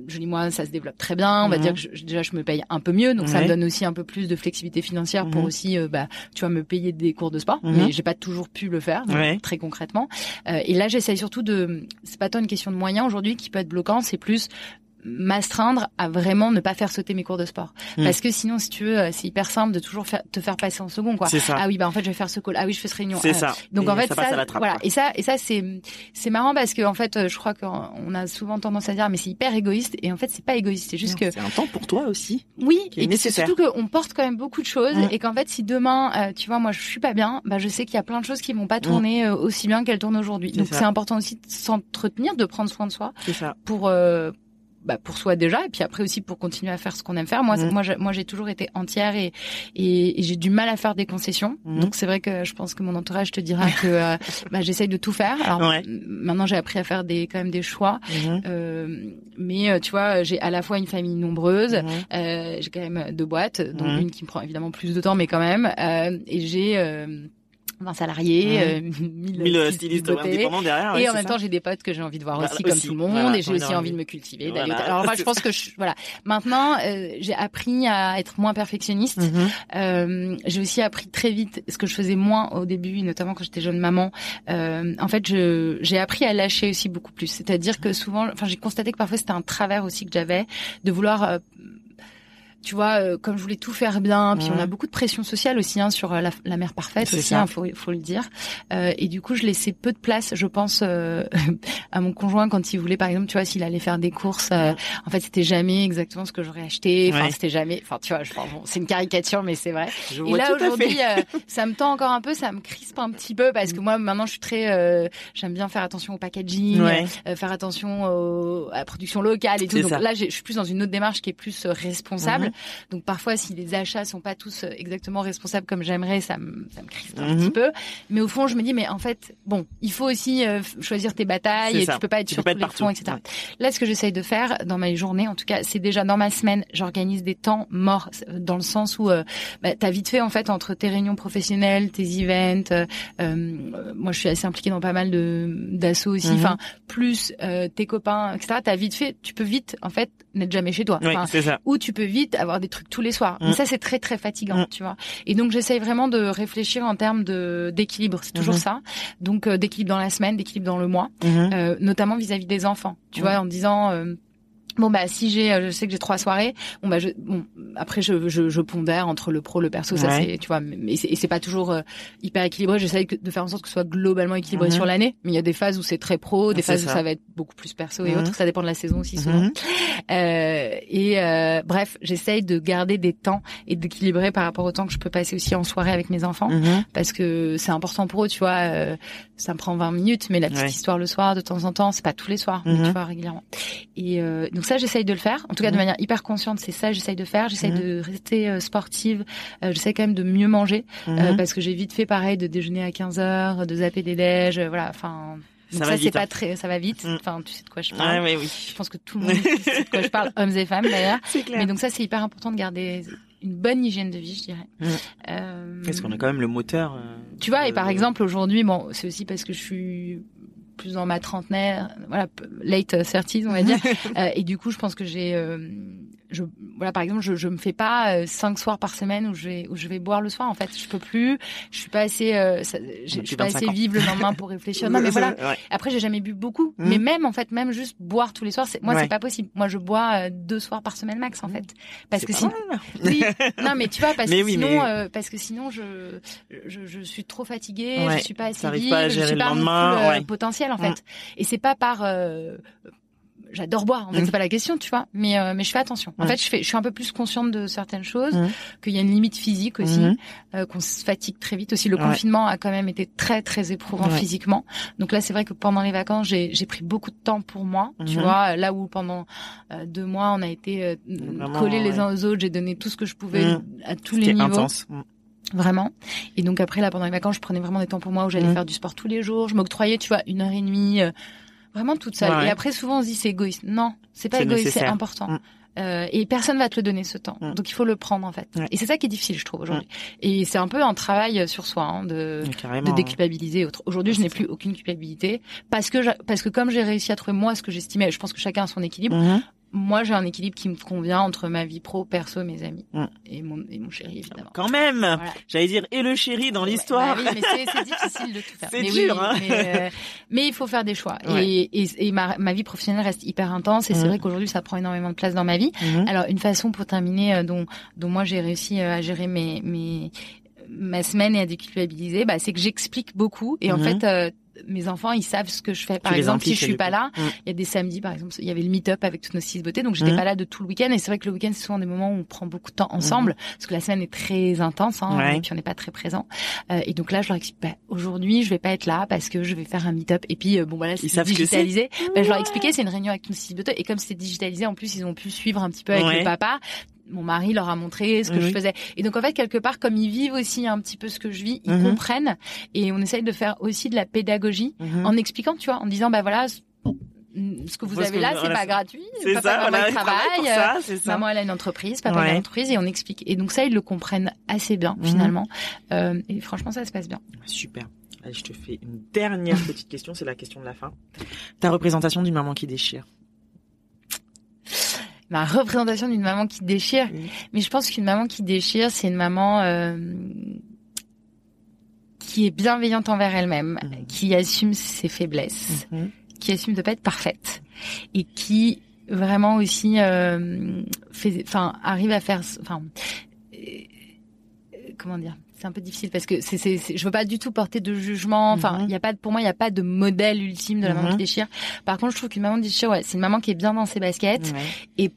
je dis moi, ça se développe très bien. On va dire mm-hmm. que déjà, je me paye un peu mieux, donc ça me donne aussi un peu plus de flexibilité financière pour mm-hmm. aussi, bah, tu vois, me payer des cours de sport. Mais j'ai pas toujours pu le faire très concrètement. Euh, et là, j'essaye surtout de. C'est pas tant une question de moyens aujourd'hui qui peut être bloquant, c'est plus m'astreindre à vraiment ne pas faire sauter mes cours de sport. Hmm. parce que sinon si tu veux euh, c'est hyper simple de toujours faire, te faire passer en second quoi. Ça. ah oui bah en fait je vais faire ce call ah oui je fais ce réunion. C'est ça. donc en fait ça, voilà. et ça et ça c'est c'est marrant parce que en fait euh, je crois qu'on a souvent tendance à dire mais c'est hyper égoïste. Et en fait c'est pas égoïste. C'est juste que c'est un temps pour toi aussi oui et c'est surtout qu'on porte quand même beaucoup de choses et qu'en fait si demain euh, tu vois moi je suis pas bien bah je sais qu'il y a plein de choses qui vont pas hmm. tourner aussi bien qu'elles tournent aujourd'hui. Donc c'est important aussi de s'entretenir de prendre soin de soi ça. pour bah, pour soi déjà et puis après aussi pour continuer à faire ce qu'on aime faire. Moi, mmh. moi, moi, j'ai toujours été entière et et, j'ai du mal à faire des concessions. Mmh. Donc c'est vrai que je pense que mon entourage te dira que euh, (laughs) bah, j'essaye de tout faire. Alors maintenant, j'ai appris à faire des quand même des choix. Mmh. Euh, mais euh, tu vois, j'ai à la fois une famille nombreuse, euh, j'ai quand même deux boîtes, dont une qui me prend évidemment plus de temps, mais quand même. Euh, et j'ai 20 salariés, euh, (laughs) 1000, stylistes indépendants derrière. et en même temps, j'ai des potes que j'ai envie de voir aussi, comme tout le monde, et j'ai aussi envie de me cultiver. Alors moi, je pense que je, voilà. Maintenant, euh, j'ai appris à être moins perfectionniste. Mhm. euh, j'ai aussi appris très vite ce que je faisais moins au début, notamment quand j'étais jeune maman. Euh, en fait, je j'ai appris à lâcher aussi beaucoup plus. C'est-à-dire que souvent, enfin, j'ai constaté que parfois c'était un travers aussi que j'avais de vouloir euh, tu vois, euh, comme je voulais tout faire bien, puis on a beaucoup de pression sociale aussi hein, sur euh, la, la mère parfaite aussi, il hein, faut, faut le dire. Euh, et du coup, je laissais peu de place, je pense, euh, (laughs) à mon conjoint quand il voulait, par exemple, tu vois, s'il allait faire des courses. en fait, c'était jamais exactement ce que j'aurais acheté. Enfin, c'était jamais. Enfin, tu vois, je, bon, c'est une caricature, mais c'est vrai. et là aujourd'hui, (laughs) ça me tend encore un peu, ça me crispe un petit peu parce que moi, maintenant, je suis très, j'aime bien faire attention au packaging, faire attention au, à la production locale et tout. Donc là, je suis plus dans une autre démarche qui est plus responsable. Donc parfois, si les achats sont pas tous euh, exactement responsables comme j'aimerais, ça me ça me crispe un Mhm. petit peu. Mais au fond, je me dis, mais en fait, bon, il faut aussi euh, choisir tes batailles et tu peux pas être Tu sur tous les fronts, etc. Ouais. Là, ce que j'essaye de faire dans mes journées, en tout cas, c'est déjà dans ma semaine, j'organise des temps morts euh, dans le sens où euh, bah, t'as vite fait en fait entre tes réunions professionnelles, tes events. euh, euh, moi, je suis assez impliquée dans pas mal de d'assauts aussi. Mhm. Enfin, plus euh, tes copains, etc. T'as vite fait, tu peux vite en fait n'être jamais chez toi. Oui, ça. ou tu peux vite avoir des trucs tous les soirs. Mm. Mais ça, c'est très très fatigant, Mm. tu vois. Et donc, j'essaye vraiment de réfléchir en termes de d'équilibre. C'est toujours Mhm. ça. Donc, euh, d'équilibre dans la semaine, d'équilibre dans le mois, Mhm. euh, notamment vis-à-vis des enfants. Tu Mm. vois, en disant. Bon bah si j'ai, euh, je sais que j'ai trois soirées. Bon bah je, bon après je, je, je pondère entre le pro le perso. Ça c'est tu vois, mais c'est, et c'est pas toujours euh, hyper équilibré. J'essaye que- de faire en sorte que ce soit globalement équilibré Mhm. sur l'année. Mais il y a des phases où c'est très pro, des phases où ça. va être beaucoup plus perso et Mhm. autres. Ça dépend de la saison aussi souvent. Mhm. Euh, et euh, bref, j'essaye de garder des temps et d'équilibrer par rapport au temps que je peux passer aussi en soirée avec mes enfants parce que c'est important pour eux, tu vois. euh, ça me prend 20 minutes, mais la petite Ouais. histoire le soir, de temps en temps, c'est pas tous les soirs, mais tu vois régulièrement. Et euh, donc ça, j'essaye de le faire. En tout cas, de Mhm. manière hyper consciente, c'est ça, j'essaye de faire. J'essaye Mhm. de rester euh, sportive. Euh, j'essaie quand même de mieux manger euh, Mhm. parce que j'ai vite fait pareil de déjeuner à 15 heures, de zapper des déj, euh, voilà. Enfin, donc Ça c'est vite, pas hein. très, ça va vite. Enfin, tu sais de quoi je parle. Ouais, ouais, oui. Je pense que tout le monde sait de quoi je parle, (laughs) hommes et femmes d'ailleurs. C'est clair. Mais donc ça, c'est hyper important de garder une bonne hygiène de vie, je dirais. Euh, Parce qu'on a quand même le moteur. euh, tu vois, et par exemple aujourd'hui, bon, c'est aussi parce que je suis plus dans ma trentenaire, voilà, late 30 on va dire, (laughs) Euh, et du coup, je pense que j'ai, euh, je, voilà, par exemple, je, je me fais pas euh, cinq soirs par semaine où je vais, où je vais boire le soir. En fait, je peux plus. Je suis pas assez, euh, ça- je suis pas 25 assez vive le lendemain pour réfléchir. Non, (laughs) mais voilà. Ouais. Après, j'ai jamais bu beaucoup, Mhm. mais même en fait, même juste boire tous les soirs, c'est, moi, Ouais. c'est pas possible. Moi, je bois euh, deux soirs par semaine max, en Mhm. fait, parce que sinon, mal. (laughs) oui, non, mais tu vois, parce (laughs) Mais que oui, sinon, mais- euh, parce que sinon, je, je, je suis trop fatiguée, Ouais, je suis pas assez vive, pas à je gérer suis le pas mon lendemain, full, euh, potentiel, en fait. Mm. Et c'est pas par, euh, j'adore boire, en fait, Mm. c'est pas la question, tu vois, mais euh, mais je fais attention. En fait, je fais, je suis un peu plus consciente de certaines choses, Mm. qu'il y a une limite physique aussi, Mhm. euh, qu'on se fatigue très vite aussi. Le Ouais. confinement a quand même été très très éprouvant Ouais. physiquement. Donc là, c'est vrai que pendant les vacances, j'ai j'ai pris beaucoup de temps pour moi, tu vois, là où pendant euh, deux mois, on a été euh, collés les ouais. uns aux autres, j'ai donné tout ce que je pouvais à tous les niveaux. intense. Vraiment. Et donc après, là, pendant les vacances, je prenais vraiment des temps pour moi où j'allais faire du sport tous les jours. Je m'octroyais, tu vois, une heure et demie, euh, vraiment toute seule. Ouais. Et après, souvent, on se dit c'est égoïste. Non, c'est pas égoïste, c'est important. Mhm. Euh, et personne va te le donner ce temps. Mhm. Donc il faut le prendre en fait. Et c'est ça qui est difficile, je trouve aujourd'hui. Et c'est un peu un travail sur soi, hein, de de hein. déculpabiliser. Autre- Aujourd'hui, je n'ai plus aucune culpabilité parce que je- parce que comme j'ai réussi à trouver moi ce que j'estimais, je pense que chacun a son équilibre. Moi, j'ai un équilibre qui me convient entre ma vie pro, perso, mes amis Mm. et mon et mon chéri évidemment. Quand même. Voilà. J'allais dire et le chéri dans l'histoire. Bah oui, mais c'est (laughs) difficile de tout faire. C'est dur, oui, hein. mais, euh, mais il faut faire des choix. Ouais. Et, et, et ma, ma vie professionnelle reste hyper intense. Et c'est Mhm. vrai qu'aujourd'hui, ça prend énormément de place dans ma vie. Mhm. Alors, une façon pour terminer, euh, dont, dont moi j'ai réussi euh, à gérer mes, mes, ma semaine et à déculpabiliser, bah, c'est que j'explique beaucoup. Et en Mhm. fait, mes enfants, ils savent ce que je fais. Par exemple, si je suis pas coup. là, Mhm. il y a des samedis, par exemple, il y avait le meet-up avec toutes nos six beautés, donc j'étais Mhm. pas là de tout le week-end. Et c'est vrai que le week-end, c'est souvent des moments où on prend beaucoup de temps ensemble, parce que la semaine est très intense, hein, Ouais. et puis on n'est pas très présent. Euh, et donc là, je leur explique, bah, aujourd'hui, je vais pas être là parce que je vais faire un meet-up. Et puis, euh, bon, voilà, c'est que digitalisé. Bah, je leur expliquais, c'est une réunion avec nos six beautés. Et comme c'était digitalisé, en plus, ils ont pu suivre un petit peu avec Ouais. le papa. Mon mari leur a montré ce que je faisais. Et donc, en fait, quelque part, comme ils vivent aussi un petit peu ce que je vis, ils Mhm. comprennent. Et on essaye de faire aussi de la pédagogie Mhm. en expliquant, tu vois, en disant, bah voilà, ce que vous Parce avez là, c'est pas gratuit. C'est ça, maman, voilà. ça. Maman, elle a une entreprise, papa, a une entreprise, et on explique. Et donc ça, ils le comprennent assez bien, Mhm. finalement. Euh, et franchement, ça se passe bien. Super. Allez, je te fais une dernière (laughs) petite question, c'est la question de la fin. Ta représentation d'une maman qui déchire. Ma représentation d'une maman qui déchire. Mais je pense qu'une maman qui déchire, c'est une maman euh, qui est bienveillante envers elle-même, Mhm. qui assume ses faiblesses, Mhm. qui assume de pas être parfaite et qui vraiment aussi euh, fait, enfin, arrive à faire, enfin, euh, comment dire c'est un peu difficile parce que c'est, c'est, c'est- je veux pas du tout porter de jugement. Enfin, il Mhm. y a pas, de- pour moi, il y a pas de modèle ultime de la maman Mhm. qui déchire. Par contre, je trouve qu'une maman qui déchire, ouais, c'est une maman qui est bien dans ses baskets, Ouais.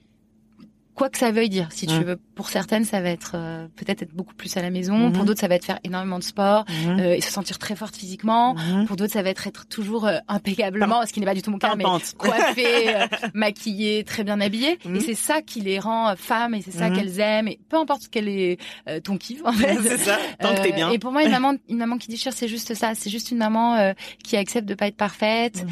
Quoi que ça veuille dire. Si tu Mm. veux, pour certaines, ça va être euh, peut-être être beaucoup plus à la maison. Mhm. Pour d'autres, ça va être faire énormément de sport Mhm. euh, et se sentir très forte physiquement. Pour d'autres, ça va être être toujours euh, impeccablement, ce qui n'est pas du tout mon cas, mais coiffée, (laughs) euh, maquillée, très bien habillée. Et c'est ça qui les rend euh, femmes et c'est ça qu'elles aiment. Et peu importe quel est euh, ton kiff, en fait. (laughs) c'est ça. Tant que t'es bien. Et pour moi, une (laughs) maman, une maman qui déchire, c'est juste ça. C'est juste une maman euh, qui accepte de pas être parfaite,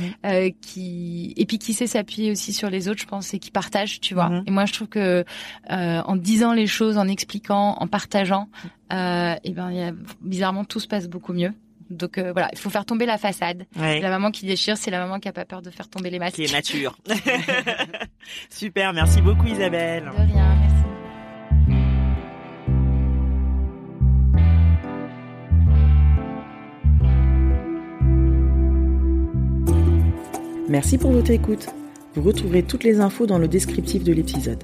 qui et puis qui sait s'appuyer aussi sur les autres, je pense, et qui partage, tu vois. Et moi, je trouve que euh, en disant les choses, en expliquant, en partageant, euh, et ben, il y a, bizarrement, tout se passe beaucoup mieux. Donc euh, voilà, il faut faire tomber la façade. Ouais. La maman qui déchire, c'est la maman qui a pas peur de faire tomber les masques. Qui est nature. (laughs) Super, merci beaucoup Isabelle. De rien, merci. Merci pour votre écoute. Vous retrouverez toutes les infos dans le descriptif de l'épisode.